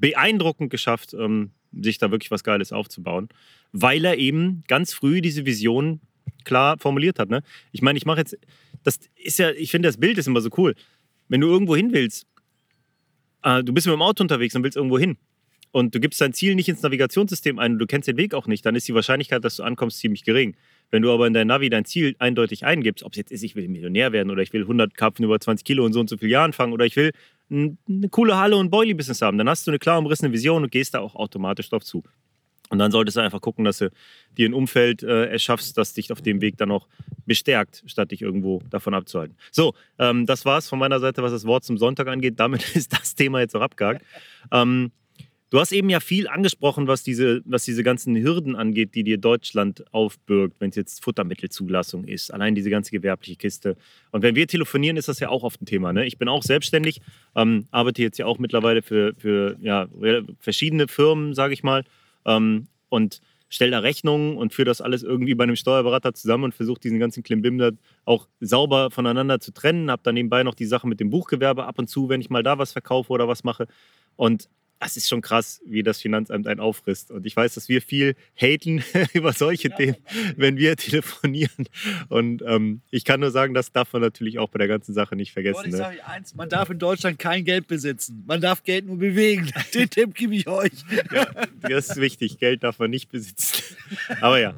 beeindruckend geschafft, ähm, sich da wirklich was Geiles aufzubauen, weil er eben ganz früh diese Vision klar formuliert hat. Ne? Ich meine, ich mache jetzt, das ist ja, ich finde, das Bild ist immer so cool. Wenn du irgendwo hin willst, äh, du bist mit dem Auto unterwegs und willst irgendwo hin und du gibst dein Ziel nicht ins Navigationssystem ein und du kennst den Weg auch nicht, dann ist die Wahrscheinlichkeit, dass du ankommst, ziemlich gering. Wenn du aber in dein Navi dein Ziel eindeutig eingibst, ob es jetzt ist, ich will Millionär werden oder ich will 100 Karpfen über 20 Kilo und so und so viele Jahren fangen oder ich will eine coole Halle und Boilie-Business haben, dann hast du eine klar umrissene Vision und gehst da auch automatisch drauf zu. Und dann solltest du einfach gucken, dass du dir ein Umfeld äh, erschaffst, das dich auf dem Weg dann auch bestärkt, statt dich irgendwo davon abzuhalten. So, ähm, das war's von meiner Seite, was das Wort zum Sonntag angeht. Damit [LAUGHS] ist das Thema jetzt auch abgehakt. Ähm, Du hast eben ja viel angesprochen, was diese, was diese ganzen Hürden angeht, die dir Deutschland aufbürgt, wenn es jetzt Futtermittelzulassung ist, allein diese ganze gewerbliche Kiste. Und wenn wir telefonieren, ist das ja auch oft ein Thema. Ne? Ich bin auch selbstständig, ähm, arbeite jetzt ja auch mittlerweile für, für ja, verschiedene Firmen, sage ich mal, ähm, und stelle da Rechnungen und führe das alles irgendwie bei einem Steuerberater zusammen und versuche diesen ganzen Klimbim da auch sauber voneinander zu trennen. Habe dann nebenbei noch die Sache mit dem Buchgewerbe ab und zu, wenn ich mal da was verkaufe oder was mache. Und das ist schon krass, wie das Finanzamt einen auffrisst. Und ich weiß, dass wir viel haten [LAUGHS] über solche ja, Themen, wenn wir [LAUGHS] telefonieren. Und ähm, ich kann nur sagen, das darf man natürlich auch bei der ganzen Sache nicht vergessen. ich ne? sage eins, man darf in Deutschland kein Geld besitzen. Man darf Geld nur bewegen. [LAUGHS] Den Tipp gebe ich euch. Ja, das ist wichtig. Geld darf man nicht besitzen. Aber ja.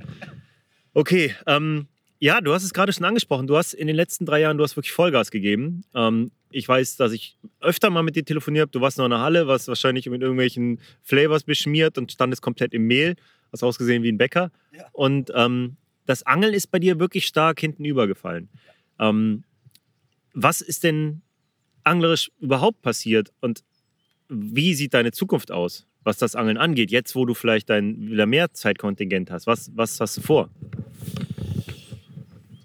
Okay, ähm, ja, du hast es gerade schon angesprochen. Du hast in den letzten drei Jahren, du hast wirklich Vollgas gegeben. Ähm, ich weiß, dass ich öfter mal mit dir telefoniert habe. Du warst noch in der Halle, warst wahrscheinlich mit irgendwelchen Flavors beschmiert und standest komplett im Mehl. Hast ausgesehen wie ein Bäcker. Ja. Und ähm, das Angeln ist bei dir wirklich stark hinten übergefallen. Ähm, was ist denn anglerisch überhaupt passiert und wie sieht deine Zukunft aus, was das Angeln angeht, jetzt wo du vielleicht dein wieder mehr Zeitkontingent hast? Was, was hast du vor?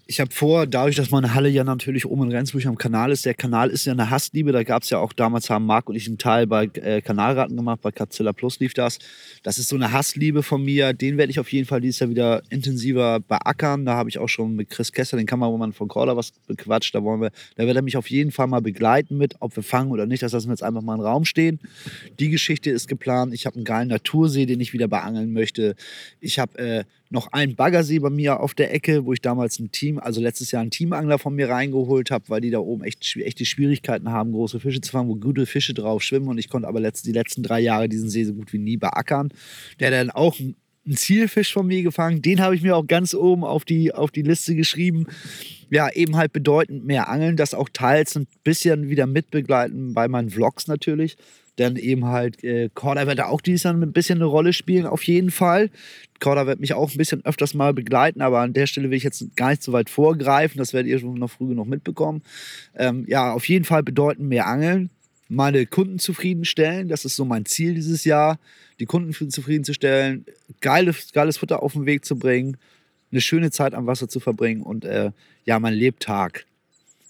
Ich habe vor, dadurch, dass meine Halle ja natürlich oben in Rendsburg am Kanal ist, der Kanal ist ja eine Hassliebe. Da gab es ja auch damals, haben Marc und ich einen Teil bei äh, Kanalraten gemacht, bei Capzilla Plus lief das. Das ist so eine Hassliebe von mir. Den werde ich auf jeden Fall dieses Jahr wieder intensiver beackern. Da habe ich auch schon mit Chris Kessler, den Kameramann von Corda, was bequatscht. Da wollen wir, da wird er mich auf jeden Fall mal begleiten mit, ob wir fangen oder nicht. Das lassen wir jetzt einfach mal im Raum stehen. Die Geschichte ist geplant. Ich habe einen geilen Natursee, den ich wieder beangeln möchte. Ich habe äh, noch einen Baggersee bei mir auf der Ecke, wo ich damals ein Team, also letztes Jahr einen Teamangler von mir reingeholt habe, weil die da oben echt echte Schwierigkeiten haben, große Fische zu fangen, wo gute Fische drauf schwimmen. Und ich konnte aber letzt, die letzten drei Jahre diesen See so gut wie nie beackern. Der dann auch ein Zielfisch von mir gefangen. Den habe ich mir auch ganz oben auf die, auf die Liste geschrieben. Ja, eben halt bedeutend mehr Angeln, das auch teils ein bisschen wieder mitbegleiten bei meinen Vlogs natürlich. Dann eben halt, äh, Corda wird da auch dieses Jahr ein bisschen eine Rolle spielen, auf jeden Fall. Corda wird mich auch ein bisschen öfters mal begleiten, aber an der Stelle will ich jetzt gar nicht so weit vorgreifen. Das werdet ihr schon noch früh genug mitbekommen. Ähm, ja, auf jeden Fall bedeuten mehr Angeln. Meine Kunden zufriedenstellen, das ist so mein Ziel dieses Jahr. Die Kunden zufriedenzustellen, geiles, geiles Futter auf den Weg zu bringen, eine schöne Zeit am Wasser zu verbringen und äh, ja, mein Lebtag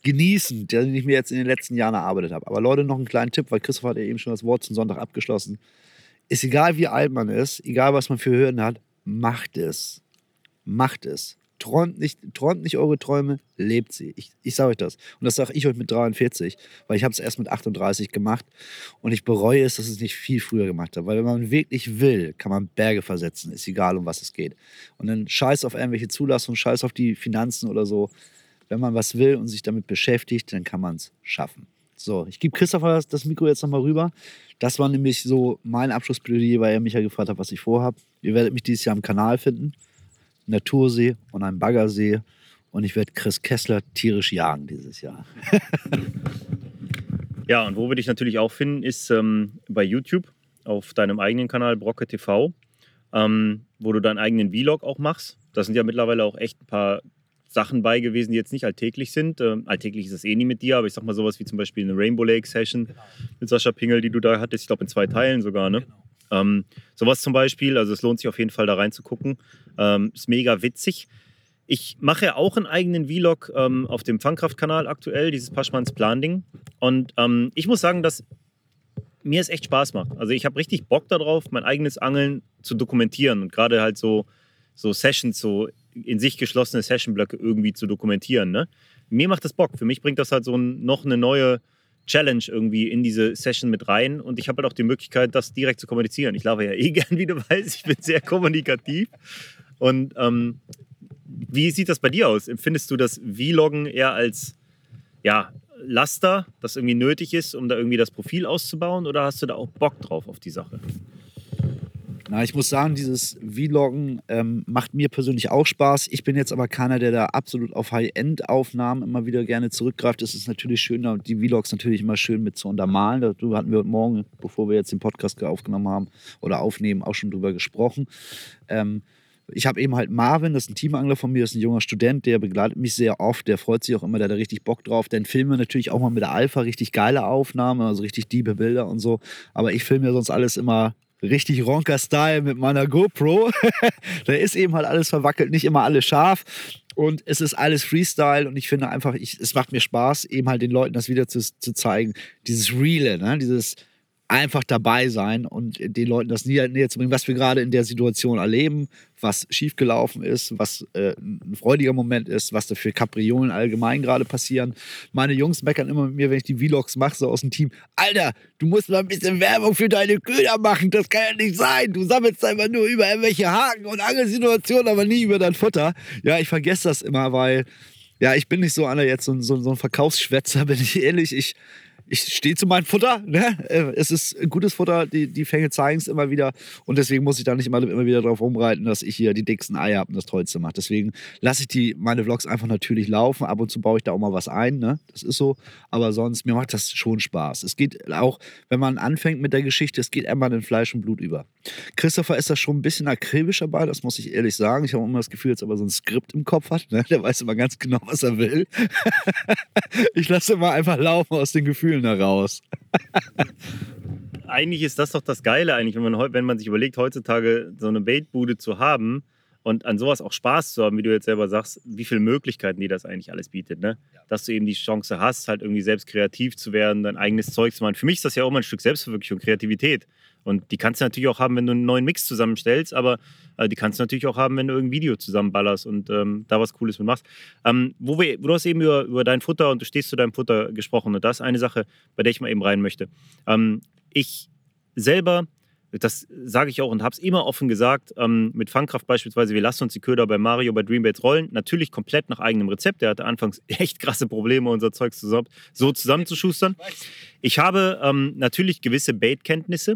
genießen, den ich mir jetzt in den letzten Jahren erarbeitet habe. Aber Leute, noch einen kleinen Tipp, weil Christoph hat ja eben schon das Wort zum Sonntag abgeschlossen. Ist egal, wie alt man ist, egal, was man für Hürden hat, macht es. Macht es. Träumt nicht, träumt nicht eure Träume, lebt sie. Ich, ich sage euch das. Und das sage ich euch mit 43, weil ich habe es erst mit 38 gemacht und ich bereue es, dass ich es nicht viel früher gemacht habe. Weil wenn man wirklich will, kann man Berge versetzen. Ist egal, um was es geht. Und dann scheiß auf irgendwelche Zulassungen, scheiß auf die Finanzen oder so wenn man was will und sich damit beschäftigt, dann kann man es schaffen. So, ich gebe Christopher das Mikro jetzt nochmal rüber. Das war nämlich so mein Abschlussplädoyer, weil er mich ja gefragt hat, was ich vorhabe. Ihr werdet mich dieses Jahr am Kanal finden. Natursee und einem Baggersee. Und ich werde Chris Kessler tierisch jagen dieses Jahr. [LAUGHS] ja, und wo wir dich natürlich auch finden, ist ähm, bei YouTube auf deinem eigenen Kanal Brocke TV, ähm, wo du deinen eigenen Vlog auch machst. Da sind ja mittlerweile auch echt ein paar Sachen bei gewesen, die jetzt nicht alltäglich sind. Ähm, alltäglich ist es eh nie mit dir, aber ich sag mal sowas wie zum Beispiel eine Rainbow Lake Session genau. mit Sascha Pingel, die du da hattest, ich glaube in zwei Teilen sogar, ne? Genau. Ähm, sowas zum Beispiel, also es lohnt sich auf jeden Fall da reinzugucken. Ähm, ist mega witzig. Ich mache ja auch einen eigenen Vlog ähm, auf dem Fangkraft-Kanal aktuell, dieses Paschmanns Plan-Ding. Und ähm, ich muss sagen, dass mir es echt Spaß macht. Also ich habe richtig Bock darauf, mein eigenes Angeln zu dokumentieren und gerade halt so, so Sessions, so in sich geschlossene Sessionblöcke irgendwie zu dokumentieren. Ne? Mir macht das Bock. Für mich bringt das halt so ein, noch eine neue Challenge irgendwie in diese Session mit rein und ich habe halt auch die Möglichkeit, das direkt zu kommunizieren. Ich laufe ja eh [LAUGHS] gern, wie du weißt. Ich bin sehr kommunikativ. Und ähm, wie sieht das bei dir aus? Empfindest du das Vloggen eher als ja, Laster, das irgendwie nötig ist, um da irgendwie das Profil auszubauen oder hast du da auch Bock drauf auf die Sache? Na, ich muss sagen, dieses Vloggen ähm, macht mir persönlich auch Spaß. Ich bin jetzt aber keiner, der da absolut auf High-End-Aufnahmen immer wieder gerne zurückgreift. Es ist natürlich schön, die Vlogs natürlich immer schön mit zu untermalen. Darüber hatten wir heute Morgen, bevor wir jetzt den Podcast aufgenommen haben oder aufnehmen, auch schon drüber gesprochen. Ähm, ich habe eben halt Marvin, das ist ein Teamangler von mir, das ist ein junger Student, der begleitet mich sehr oft, der freut sich auch immer, der hat da richtig Bock drauf. Dann filmen wir natürlich auch mal mit der Alpha richtig geile Aufnahmen, also richtig diebe Bilder und so. Aber ich filme ja sonst alles immer richtig Ronker-Style mit meiner GoPro. [LAUGHS] da ist eben halt alles verwackelt, nicht immer alles scharf. Und es ist alles Freestyle und ich finde einfach, ich, es macht mir Spaß, eben halt den Leuten das wieder zu, zu zeigen. Dieses Reale, ne? dieses einfach dabei sein und den Leuten das näher, zu bringen, was wir gerade in der Situation erleben, was schiefgelaufen ist, was äh, ein freudiger Moment ist, was da für Kapriolen allgemein gerade passieren. Meine Jungs meckern immer mit mir, wenn ich die Vlogs mache, so aus dem Team. Alter, du musst mal ein bisschen Werbung für deine Köder machen. Das kann ja nicht sein. Du sammelst einfach nur über irgendwelche Haken und Angelsituationen, aber nie über dein Futter. Ja, ich vergesse das immer, weil ja, ich bin nicht so einer jetzt so, so, so ein Verkaufsschwätzer, [LAUGHS] bin ich ehrlich. Ich ich stehe zu meinem Futter. Ne? Äh, es ist gutes Futter, die, die Fänge zeigen es immer wieder. Und deswegen muss ich da nicht immer, immer wieder drauf rumreiten, dass ich hier die dicksten Eier habe und das Tollste mache. Deswegen lasse ich die, meine Vlogs einfach natürlich laufen. Ab und zu baue ich da auch mal was ein. Ne? Das ist so. Aber sonst, mir macht das schon Spaß. Es geht auch, wenn man anfängt mit der Geschichte, es geht immer in Fleisch und Blut über. Christopher ist da schon ein bisschen akribisch dabei, das muss ich ehrlich sagen. Ich habe immer das Gefühl, dass er so ein Skript im Kopf hat. Ne? Der weiß immer ganz genau, was er will. [LAUGHS] ich lasse immer einfach laufen aus den Gefühlen Gefühlen heraus. eigentlich ist das doch das Geile, eigentlich, wenn man, wenn man sich überlegt, heutzutage so eine Baitbude zu haben und an sowas auch Spaß zu haben, wie du jetzt selber sagst, wie viele Möglichkeiten die das eigentlich alles bietet. Ne? Dass du eben die Chance hast, halt irgendwie selbst kreativ zu werden, dein eigenes Zeug zu machen. Für mich ist das ja auch mal ein Stück Selbstverwirklichung, Kreativität. Und die kannst du natürlich auch haben, wenn du einen neuen Mix zusammenstellst, aber äh, die kannst du natürlich auch haben, wenn du irgendein Video zusammenballerst und ähm, da was Cooles mit machst. Ähm, wo wir, du hast eben über, über dein Futter und du stehst zu deinem Futter gesprochen und das ist eine Sache, bei der ich mal eben rein möchte. Ähm, ich selber das sage ich auch und habe es immer offen gesagt, ähm, mit Fangkraft beispielsweise, wir lassen uns die Köder bei Mario, bei Dreambaits rollen, natürlich komplett nach eigenem Rezept. Der hatte anfangs [LAUGHS] echt krasse Probleme, unser Zeug zusammen, so zusammenzuschustern. Ich habe ähm, natürlich gewisse Bait-Kenntnisse.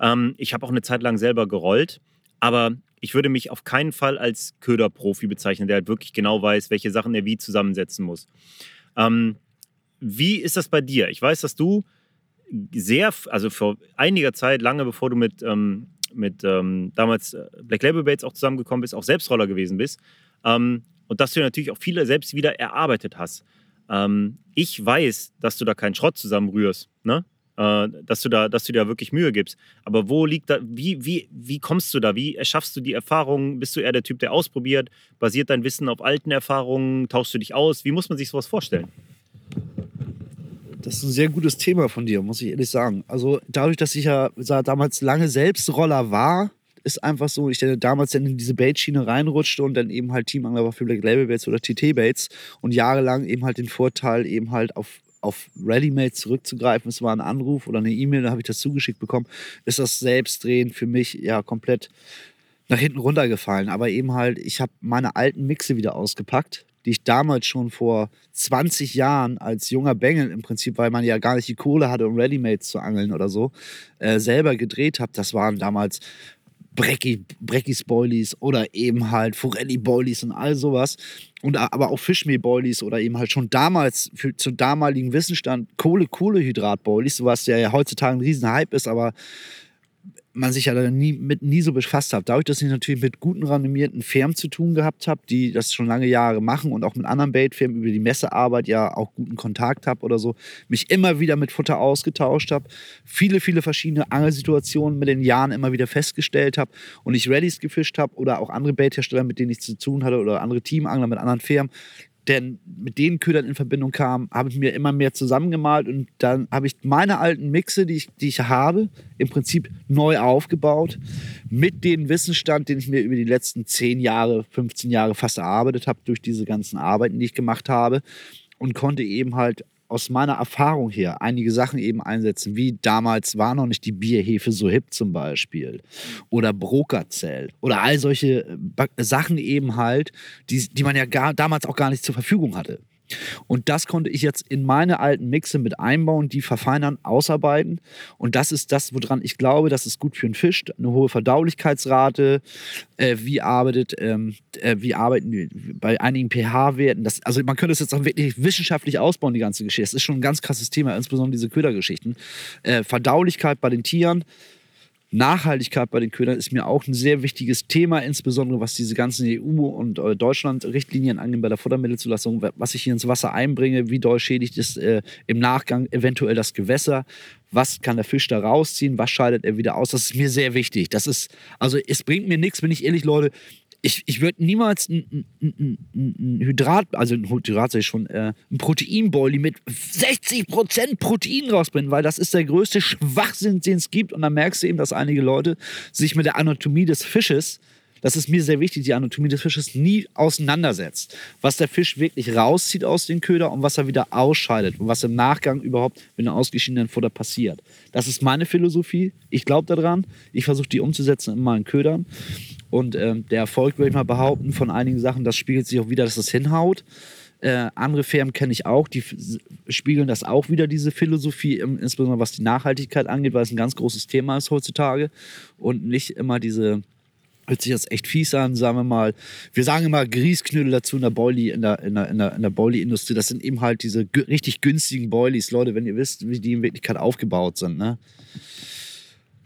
Ähm, ich habe auch eine Zeit lang selber gerollt, aber ich würde mich auf keinen Fall als Köderprofi bezeichnen, der halt wirklich genau weiß, welche Sachen er wie zusammensetzen muss. Ähm, wie ist das bei dir? Ich weiß, dass du sehr, also vor einiger Zeit, lange bevor du mit, ähm, mit ähm, damals äh, Black Label Baits auch zusammengekommen bist, auch Selbstroller gewesen bist. Ähm, und dass du natürlich auch viele selbst wieder erarbeitet hast. Ähm, ich weiß, dass du da keinen Schrott zusammenrührst, ne? Äh, dass, du da, dass du dir wirklich Mühe gibst. Aber wo liegt da, wie, wie, wie kommst du da? Wie erschaffst du die Erfahrungen? Bist du eher der Typ, der ausprobiert? Basiert dein Wissen auf alten Erfahrungen? Tauschst du dich aus? Wie muss man sich sowas vorstellen? Das ist ein sehr gutes Thema von dir, muss ich ehrlich sagen. Also dadurch, dass ich ja damals lange Selbstroller war, ist einfach so, ich dann damals dann in diese Bait-Schiene reinrutschte und dann eben halt Teamangler war für Black Label Baits oder TT Baits und jahrelang eben halt den Vorteil eben halt auf auf Ready-Made zurückzugreifen, es war ein Anruf oder eine E-Mail, da habe ich das zugeschickt bekommen, ist das Selbstdrehen für mich ja komplett nach hinten runtergefallen. Aber eben halt, ich habe meine alten Mixe wieder ausgepackt, die ich damals schon vor 20 Jahren als junger Bengel im Prinzip, weil man ja gar nicht die Kohle hatte, um Readymates zu angeln oder so, äh, selber gedreht habe. Das waren damals Brecki, Brecki Spoilies oder eben halt Forelli Boilies und all sowas. Und aber auch Fischmehl Boilies oder eben halt schon damals für, zum damaligen Wissensstand Kohle Kohlehydrat Boilies, was ja heutzutage ein riesen Hype ist, aber man sich ja nie, mit, nie so befasst hat. Dadurch, dass ich natürlich mit guten renommierten Firmen zu tun gehabt habe, die das schon lange Jahre machen und auch mit anderen Baitfirmen über die Messearbeit ja auch guten Kontakt habe oder so, mich immer wieder mit Futter ausgetauscht habe, viele, viele verschiedene Angelsituationen mit den Jahren immer wieder festgestellt habe und ich Rallys gefischt habe oder auch andere Baithersteller, mit denen ich zu tun hatte oder andere Teamangler mit anderen Firmen, denn mit den Ködern in Verbindung kam, habe ich mir immer mehr zusammengemalt und dann habe ich meine alten Mixe, die ich, die ich habe, im Prinzip neu aufgebaut mit dem Wissensstand, den ich mir über die letzten 10 Jahre, 15 Jahre fast erarbeitet habe durch diese ganzen Arbeiten, die ich gemacht habe und konnte eben halt aus meiner Erfahrung her einige Sachen eben einsetzen, wie damals war noch nicht die Bierhefe so hip zum Beispiel oder Brokerzell oder all solche äh, Sachen eben halt, die, die man ja gar, damals auch gar nicht zur Verfügung hatte. Und das konnte ich jetzt in meine alten Mixe mit einbauen, die verfeinern, ausarbeiten. Und das ist das, woran ich glaube, das ist gut für einen Fisch. Eine hohe Verdaulichkeitsrate. Äh, wie arbeitet, ähm, äh, wie arbeiten bei einigen pH-Werten? Also man könnte es jetzt auch wirklich wissenschaftlich ausbauen, die ganze Geschichte. Das ist schon ein ganz krasses Thema, insbesondere diese Ködergeschichten. Äh, Verdaulichkeit bei den Tieren Nachhaltigkeit bei den Ködern ist mir auch ein sehr wichtiges Thema, insbesondere was diese ganzen EU- und äh, Deutschland-Richtlinien angeht bei der Futtermittelzulassung, was ich hier ins Wasser einbringe, wie doll schädigt es äh, im Nachgang eventuell das Gewässer, was kann der Fisch da rausziehen, was scheidet er wieder aus, das ist mir sehr wichtig. Das ist, also es bringt mir nichts, wenn ich ehrlich, Leute, ich, ich würde niemals ein, ein, ein, Hydrat, also ein Hydrat sag schon, äh, ein Proteinboilie mit 60% Protein rausbringen, weil das ist der größte Schwachsinn, den es gibt. Und dann merkst du eben, dass einige Leute sich mit der Anatomie des Fisches das ist mir sehr wichtig, die Anatomie des Fisches nie auseinandersetzt. Was der Fisch wirklich rauszieht aus dem Köder und was er wieder ausscheidet und was im Nachgang überhaupt mit einem ausgeschiedenen Futter passiert. Das ist meine Philosophie. Ich glaube daran. Ich versuche die umzusetzen in meinen Ködern. Und äh, der Erfolg, würde ich mal behaupten, von einigen Sachen, das spiegelt sich auch wieder, dass es hinhaut. Äh, andere Firmen kenne ich auch, die spiegeln das auch wieder, diese Philosophie, insbesondere was die Nachhaltigkeit angeht, weil es ein ganz großes Thema ist heutzutage und nicht immer diese hört sich jetzt echt fies an, sagen wir mal. Wir sagen immer Grießknödel dazu in der Boilie, in der, in der, in der, in der Boilie-Industrie. Das sind eben halt diese richtig günstigen Boilies, Leute, wenn ihr wisst, wie die in Wirklichkeit aufgebaut sind. Ne?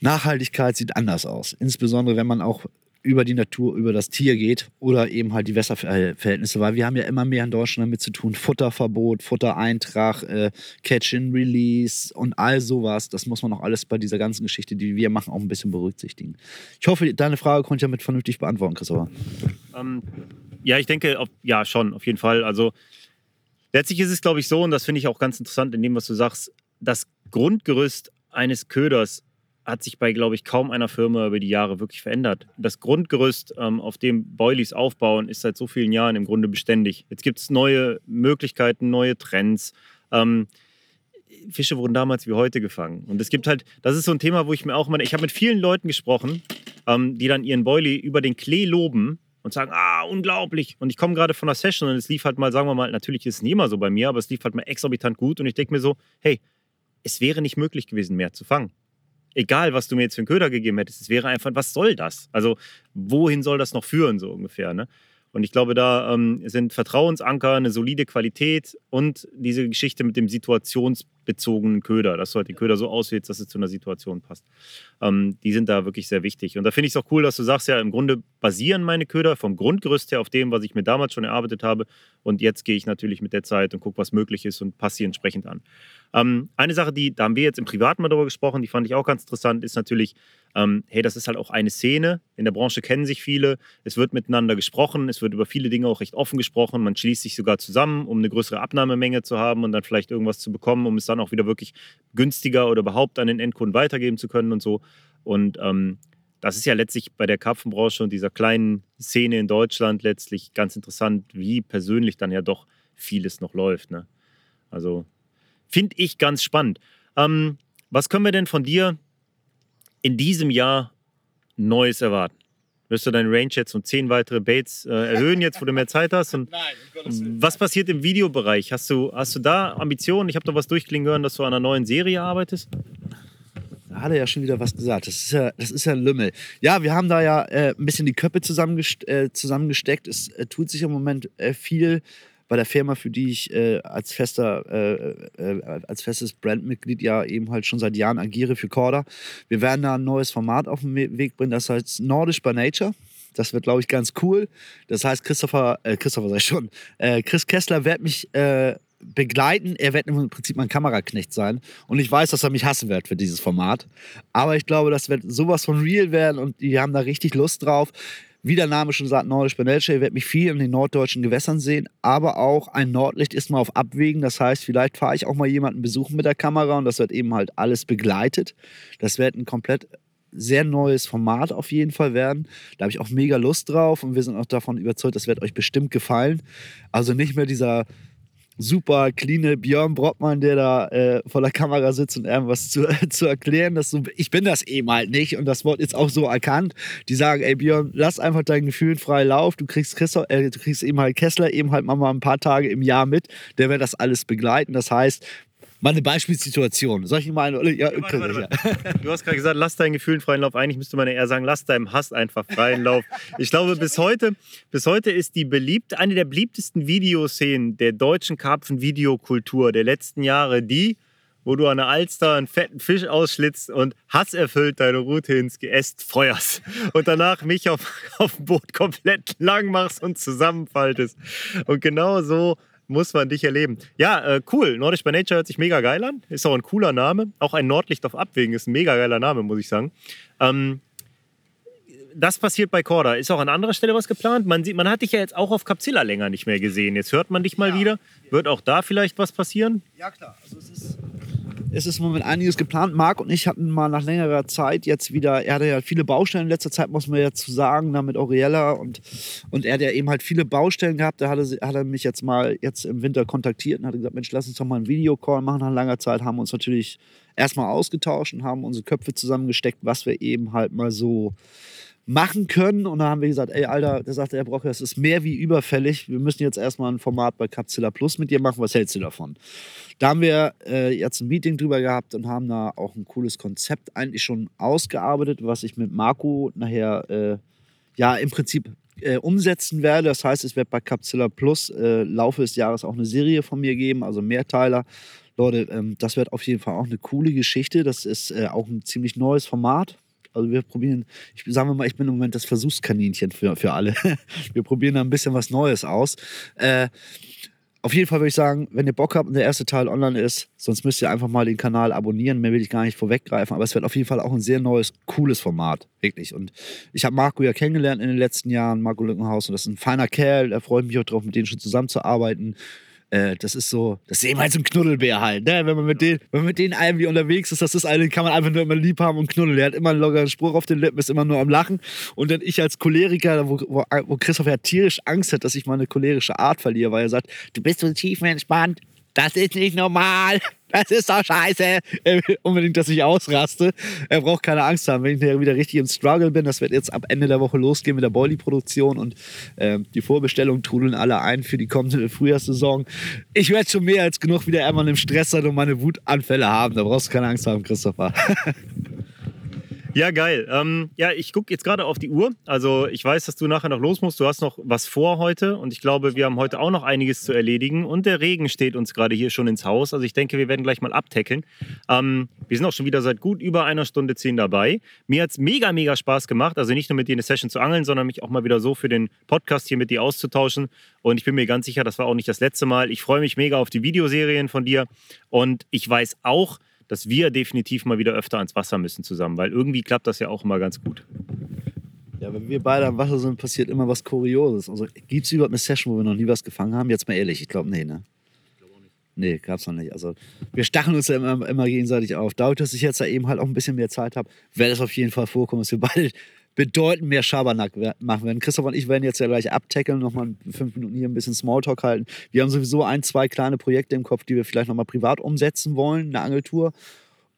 Nachhaltigkeit sieht anders aus. Insbesondere, wenn man auch über die Natur, über das Tier geht oder eben halt die Wässerverhältnisse, weil wir haben ja immer mehr in Deutschland damit zu tun, Futterverbot, Futtereintrag, äh, Catch-and-Release und all sowas. Das muss man auch alles bei dieser ganzen Geschichte, die wir machen, auch ein bisschen berücksichtigen. Ich hoffe, deine Frage konnte ich damit vernünftig beantworten, Christopher. Ähm, ja, ich denke, auf, ja, schon, auf jeden Fall. Also letztlich ist es, glaube ich, so, und das finde ich auch ganz interessant in dem, was du sagst, das Grundgerüst eines Köders hat sich bei, glaube ich, kaum einer Firma über die Jahre wirklich verändert. Das Grundgerüst, ähm, auf dem Boilies aufbauen, ist seit so vielen Jahren im Grunde beständig. Jetzt gibt es neue Möglichkeiten, neue Trends. Ähm, Fische wurden damals wie heute gefangen. Und es gibt halt, das ist so ein Thema, wo ich mir auch immer, ich habe mit vielen Leuten gesprochen, ähm, die dann ihren Boilie über den Klee loben und sagen, ah, unglaublich. Und ich komme gerade von einer Session und es lief halt mal, sagen wir mal, natürlich ist es nie immer so bei mir, aber es lief halt mal exorbitant gut und ich denke mir so, hey, es wäre nicht möglich gewesen, mehr zu fangen egal was du mir jetzt für einen Köder gegeben hättest, es wäre einfach, was soll das? Also, wohin soll das noch führen, so ungefähr, ne? Und ich glaube, da ähm, sind Vertrauensanker, eine solide Qualität und diese Geschichte mit dem situationsbezogenen Köder, dass du halt den Köder so auswählst, dass es zu einer Situation passt. Ähm, die sind da wirklich sehr wichtig. Und da finde ich es auch cool, dass du sagst, ja, im Grunde basieren meine Köder vom Grundgerüst her auf dem, was ich mir damals schon erarbeitet habe. Und jetzt gehe ich natürlich mit der Zeit und gucke, was möglich ist und passe sie entsprechend an. Ähm, eine Sache, die, da haben wir jetzt im Privaten mal darüber gesprochen, die fand ich auch ganz interessant, ist natürlich, ähm, hey, das ist halt auch eine Szene. In der Branche kennen sich viele. Es wird miteinander gesprochen. Es wird über viele Dinge auch recht offen gesprochen. Man schließt sich sogar zusammen, um eine größere Abnahmemenge zu haben und dann vielleicht irgendwas zu bekommen, um es dann auch wieder wirklich günstiger oder überhaupt an den Endkunden weitergeben zu können und so. Und ähm, das ist ja letztlich bei der Karpfenbranche und dieser kleinen Szene in Deutschland letztlich ganz interessant, wie persönlich dann ja doch vieles noch läuft. Ne? Also Finde ich ganz spannend. Ähm, was können wir denn von dir in diesem Jahr Neues erwarten? Wirst du deine Range jetzt um zehn weitere Baits äh, erhöhen, jetzt wo du mehr Zeit hast? Und Nein, was passiert im Videobereich? Hast du, hast du da Ambitionen? Ich habe doch was durchklingen hören, dass du an einer neuen Serie arbeitest. Da hat er ja schon wieder was gesagt. Das ist ja, das ist ja ein Lümmel. Ja, wir haben da ja äh, ein bisschen die Köpfe äh, zusammengesteckt. Es äh, tut sich im Moment äh, viel bei der Firma, für die ich äh, als fester, äh, äh, als festes Brandmitglied ja eben halt schon seit Jahren agiere für Corda. Wir werden da ein neues Format auf den Weg bringen, das heißt Nordisch by Nature. Das wird, glaube ich, ganz cool. Das heißt, Christopher, äh, Christopher ich schon, äh, Chris Kessler wird mich äh, begleiten. Er wird im Prinzip mein Kameraknecht sein. Und ich weiß, dass er mich hassen wird für dieses Format. Aber ich glaube, das wird sowas von real werden und die haben da richtig Lust drauf. Wie der Name schon sagt, Nordisch Benelche wird mich viel in den norddeutschen Gewässern sehen, aber auch ein Nordlicht ist mal auf Abwägen. Das heißt, vielleicht fahre ich auch mal jemanden besuchen mit der Kamera und das wird eben halt alles begleitet. Das wird ein komplett sehr neues Format auf jeden Fall werden. Da habe ich auch mega Lust drauf und wir sind auch davon überzeugt, das wird euch bestimmt gefallen. Also nicht mehr dieser super cleane Björn Brockmann, der da äh, vor der Kamera sitzt und irgendwas zu, [LAUGHS] zu erklären. Dass so, ich bin das eben halt nicht und das Wort jetzt auch so erkannt. Die sagen, ey Björn, lass einfach deinen Gefühlen frei Lauf. Du kriegst, Christoph, äh, du kriegst eben halt Kessler eben halt mal ein paar Tage im Jahr mit. Der wird das alles begleiten. Das heißt, Mal eine Beispielsituation. Soll ich mal eine? Ja, warte, warte, warte. Du hast gerade gesagt, lass deinen Gefühlen freien Lauf. Eigentlich müsste man ja eher sagen, lass deinem Hass einfach freien Lauf. Ich glaube, bis heute, bis heute ist die beliebt, eine der beliebtesten Videoszenen der deutschen Karpfen-Videokultur der letzten Jahre die, wo du an der Alster einen fetten Fisch ausschlitzt und hasserfüllt deine Route ins Geäst feuerst und danach mich auf, [LAUGHS] auf dem Boot komplett lang machst und zusammenfaltest. Und genau so muss man dich erleben. Ja, äh, cool. Nordisch by Nature hört sich mega geil an. Ist auch ein cooler Name. Auch ein Nordlicht auf Abwägen ist ein mega geiler Name, muss ich sagen. Ähm, das passiert bei Corda. Ist auch an anderer Stelle was geplant? Man, sieht, man hat dich ja jetzt auch auf Capzilla länger nicht mehr gesehen. Jetzt hört man dich mal Ja. wieder. Wird auch da vielleicht was passieren? Ja, klar. Also es ist, es ist im Moment einiges geplant. Marc und ich hatten mal nach längerer Zeit jetzt wieder, er hatte ja viele Baustellen in letzter Zeit, muss man ja zu sagen, da mit Auriella und, und er hat ja eben halt viele Baustellen gehabt. Da hat er, hat er mich jetzt mal jetzt im Winter kontaktiert und hat gesagt, Mensch, lass uns doch mal einen Videocall machen nach langer Zeit. Haben uns natürlich erstmal ausgetauscht und haben unsere Köpfe zusammengesteckt, was wir eben halt mal so machen können. Und da haben wir gesagt, ey, Alter, da sagte der Brocker, das ist mehr wie überfällig. Wir müssen jetzt erstmal ein Format bei Capzilla Plus mit dir machen. Was hältst du davon? Da haben wir äh, jetzt ein Meeting drüber gehabt und haben da auch ein cooles Konzept eigentlich schon ausgearbeitet, was ich mit Marco nachher äh, ja im Prinzip äh, umsetzen werde. Das heißt, es wird bei Capzilla Plus äh, Laufe des Jahres auch eine Serie von mir geben, also Mehrteiler. Leute, ähm, das wird auf jeden Fall auch eine coole Geschichte. Das ist äh, auch ein ziemlich neues Format. Also wir probieren, ich sagen wir mal, ich bin im Moment das Versuchskaninchen für, für alle. [LAUGHS] Wir probieren da ein bisschen was Neues aus. Äh, auf jeden Fall würde ich sagen, wenn ihr Bock habt und der erste Teil online ist, sonst müsst ihr einfach mal den Kanal abonnieren. Mehr will ich gar nicht vorweggreifen, aber es wird auf jeden Fall auch ein sehr neues, cooles Format. Wirklich. Und ich habe Marco ja kennengelernt in den letzten Jahren, Marco Lückenhaus, und das ist ein feiner Kerl. Da freue ich mich auch drauf, mit denen schon zusammenzuarbeiten. Äh, das ist so, das ist eben halt so ein Knuddelbär halt. Ne? Wenn, man mit denen, wenn man mit denen irgendwie unterwegs ist, das ist eine, kann man einfach nur immer lieb haben und knuddeln. Der hat immer einen lockeren Spruch auf den Lippen, ist immer nur am Lachen. Und dann ich als Choleriker, wo, wo, wo Christoph ja tierisch Angst hat, dass ich meine cholerische Art verliere, weil er sagt, du bist so tief entspannt, das ist nicht normal. Das ist doch scheiße. Er will unbedingt, dass ich ausraste. Er braucht keine Angst haben, wenn ich wieder richtig im Struggle bin. Das wird jetzt ab Ende der Woche losgehen mit der Boilie-Produktion und ähm, die Vorbestellungen trudeln alle ein für die kommende Frühjahrssaison. Ich werde schon mehr als genug wieder einmal im Stress sein und meine Wutanfälle haben. Da brauchst du keine Angst haben, Christopher. [LAUGHS] Ja, geil. Ähm, ja, ich gucke jetzt gerade auf die Uhr. Also ich weiß, dass du nachher noch los musst. Du hast noch was vor heute und ich glaube, wir haben heute auch noch einiges zu erledigen. Und der Regen steht uns gerade hier schon ins Haus. Also ich denke, wir werden gleich mal abtackeln. Ähm, wir sind auch schon wieder seit gut über einer Stunde zehn dabei. Mir hat es mega, mega Spaß gemacht. Also nicht nur mit dir eine Session zu angeln, sondern mich auch mal wieder so für den Podcast hier mit dir auszutauschen. Und ich bin mir ganz sicher, das war auch nicht das letzte Mal. Ich freue mich mega auf die Videoserien von dir. Und ich weiß auch, dass wir definitiv mal wieder öfter ans Wasser müssen zusammen, weil irgendwie klappt das ja auch immer ganz gut. Ja, wenn wir beide am Wasser sind, passiert immer was Kurioses. Also gibt es überhaupt eine Session, wo wir noch nie was gefangen haben? Jetzt mal ehrlich, ich glaube, nee, ne? Nee, gab's noch nicht. Also wir stacheln uns ja immer, immer gegenseitig auf. Dadurch, dass ich jetzt da eben halt auch ein bisschen mehr Zeit habe, werde es auf jeden Fall vorkommen, dass wir beide bedeutend mehr Schabernack machen werden. Christoph und ich werden jetzt ja gleich abtackeln, nochmal fünf Minuten hier ein bisschen Smalltalk halten. Wir haben sowieso ein, zwei kleine Projekte im Kopf, die wir vielleicht nochmal privat umsetzen wollen, eine Angeltour.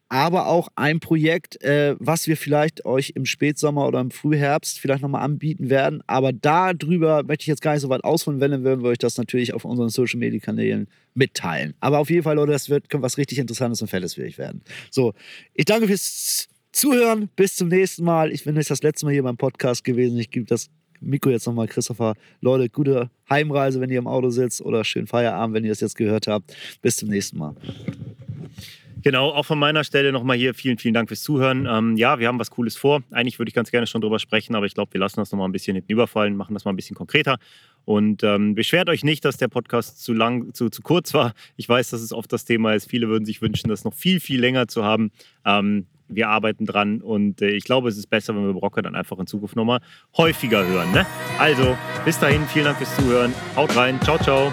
Aber auch ein Projekt, äh, was wir vielleicht euch im Spätsommer oder im Frühherbst vielleicht nochmal anbieten werden. Aber darüber möchte ich jetzt gar nicht so weit ausholen, wenn, dann werden wir euch das natürlich auf unseren Social Media Kanälen mitteilen. Aber auf jeden Fall, Leute, das wird könnte was richtig Interessantes und Fettes für euch werden. So, ich danke fürs Zuhören. Bis zum nächsten Mal. Ich bin jetzt das letzte Mal hier beim Podcast gewesen. Ich gebe das Mikro jetzt nochmal Christopher. Leute, gute Heimreise, wenn ihr im Auto sitzt oder schönen Feierabend, wenn ihr das jetzt gehört habt. Bis zum nächsten Mal. Genau, auch von meiner Stelle nochmal hier vielen, vielen Dank fürs Zuhören. Ähm, ja, wir haben was Cooles vor. Eigentlich würde ich ganz gerne schon drüber sprechen, aber ich glaube, wir lassen das nochmal ein bisschen hinten überfallen, machen das mal ein bisschen konkreter. Und ähm, beschwert euch nicht, dass der Podcast zu lang, zu, zu kurz war. Ich weiß, dass es oft das Thema ist. Viele würden sich wünschen, das noch viel, viel länger zu haben. Ähm, wir arbeiten dran und äh, ich glaube, es ist besser, wenn wir Brocke dann einfach in Zukunft nochmal häufiger hören. Ne? Also, bis dahin, vielen Dank fürs Zuhören. Haut rein. Ciao, ciao.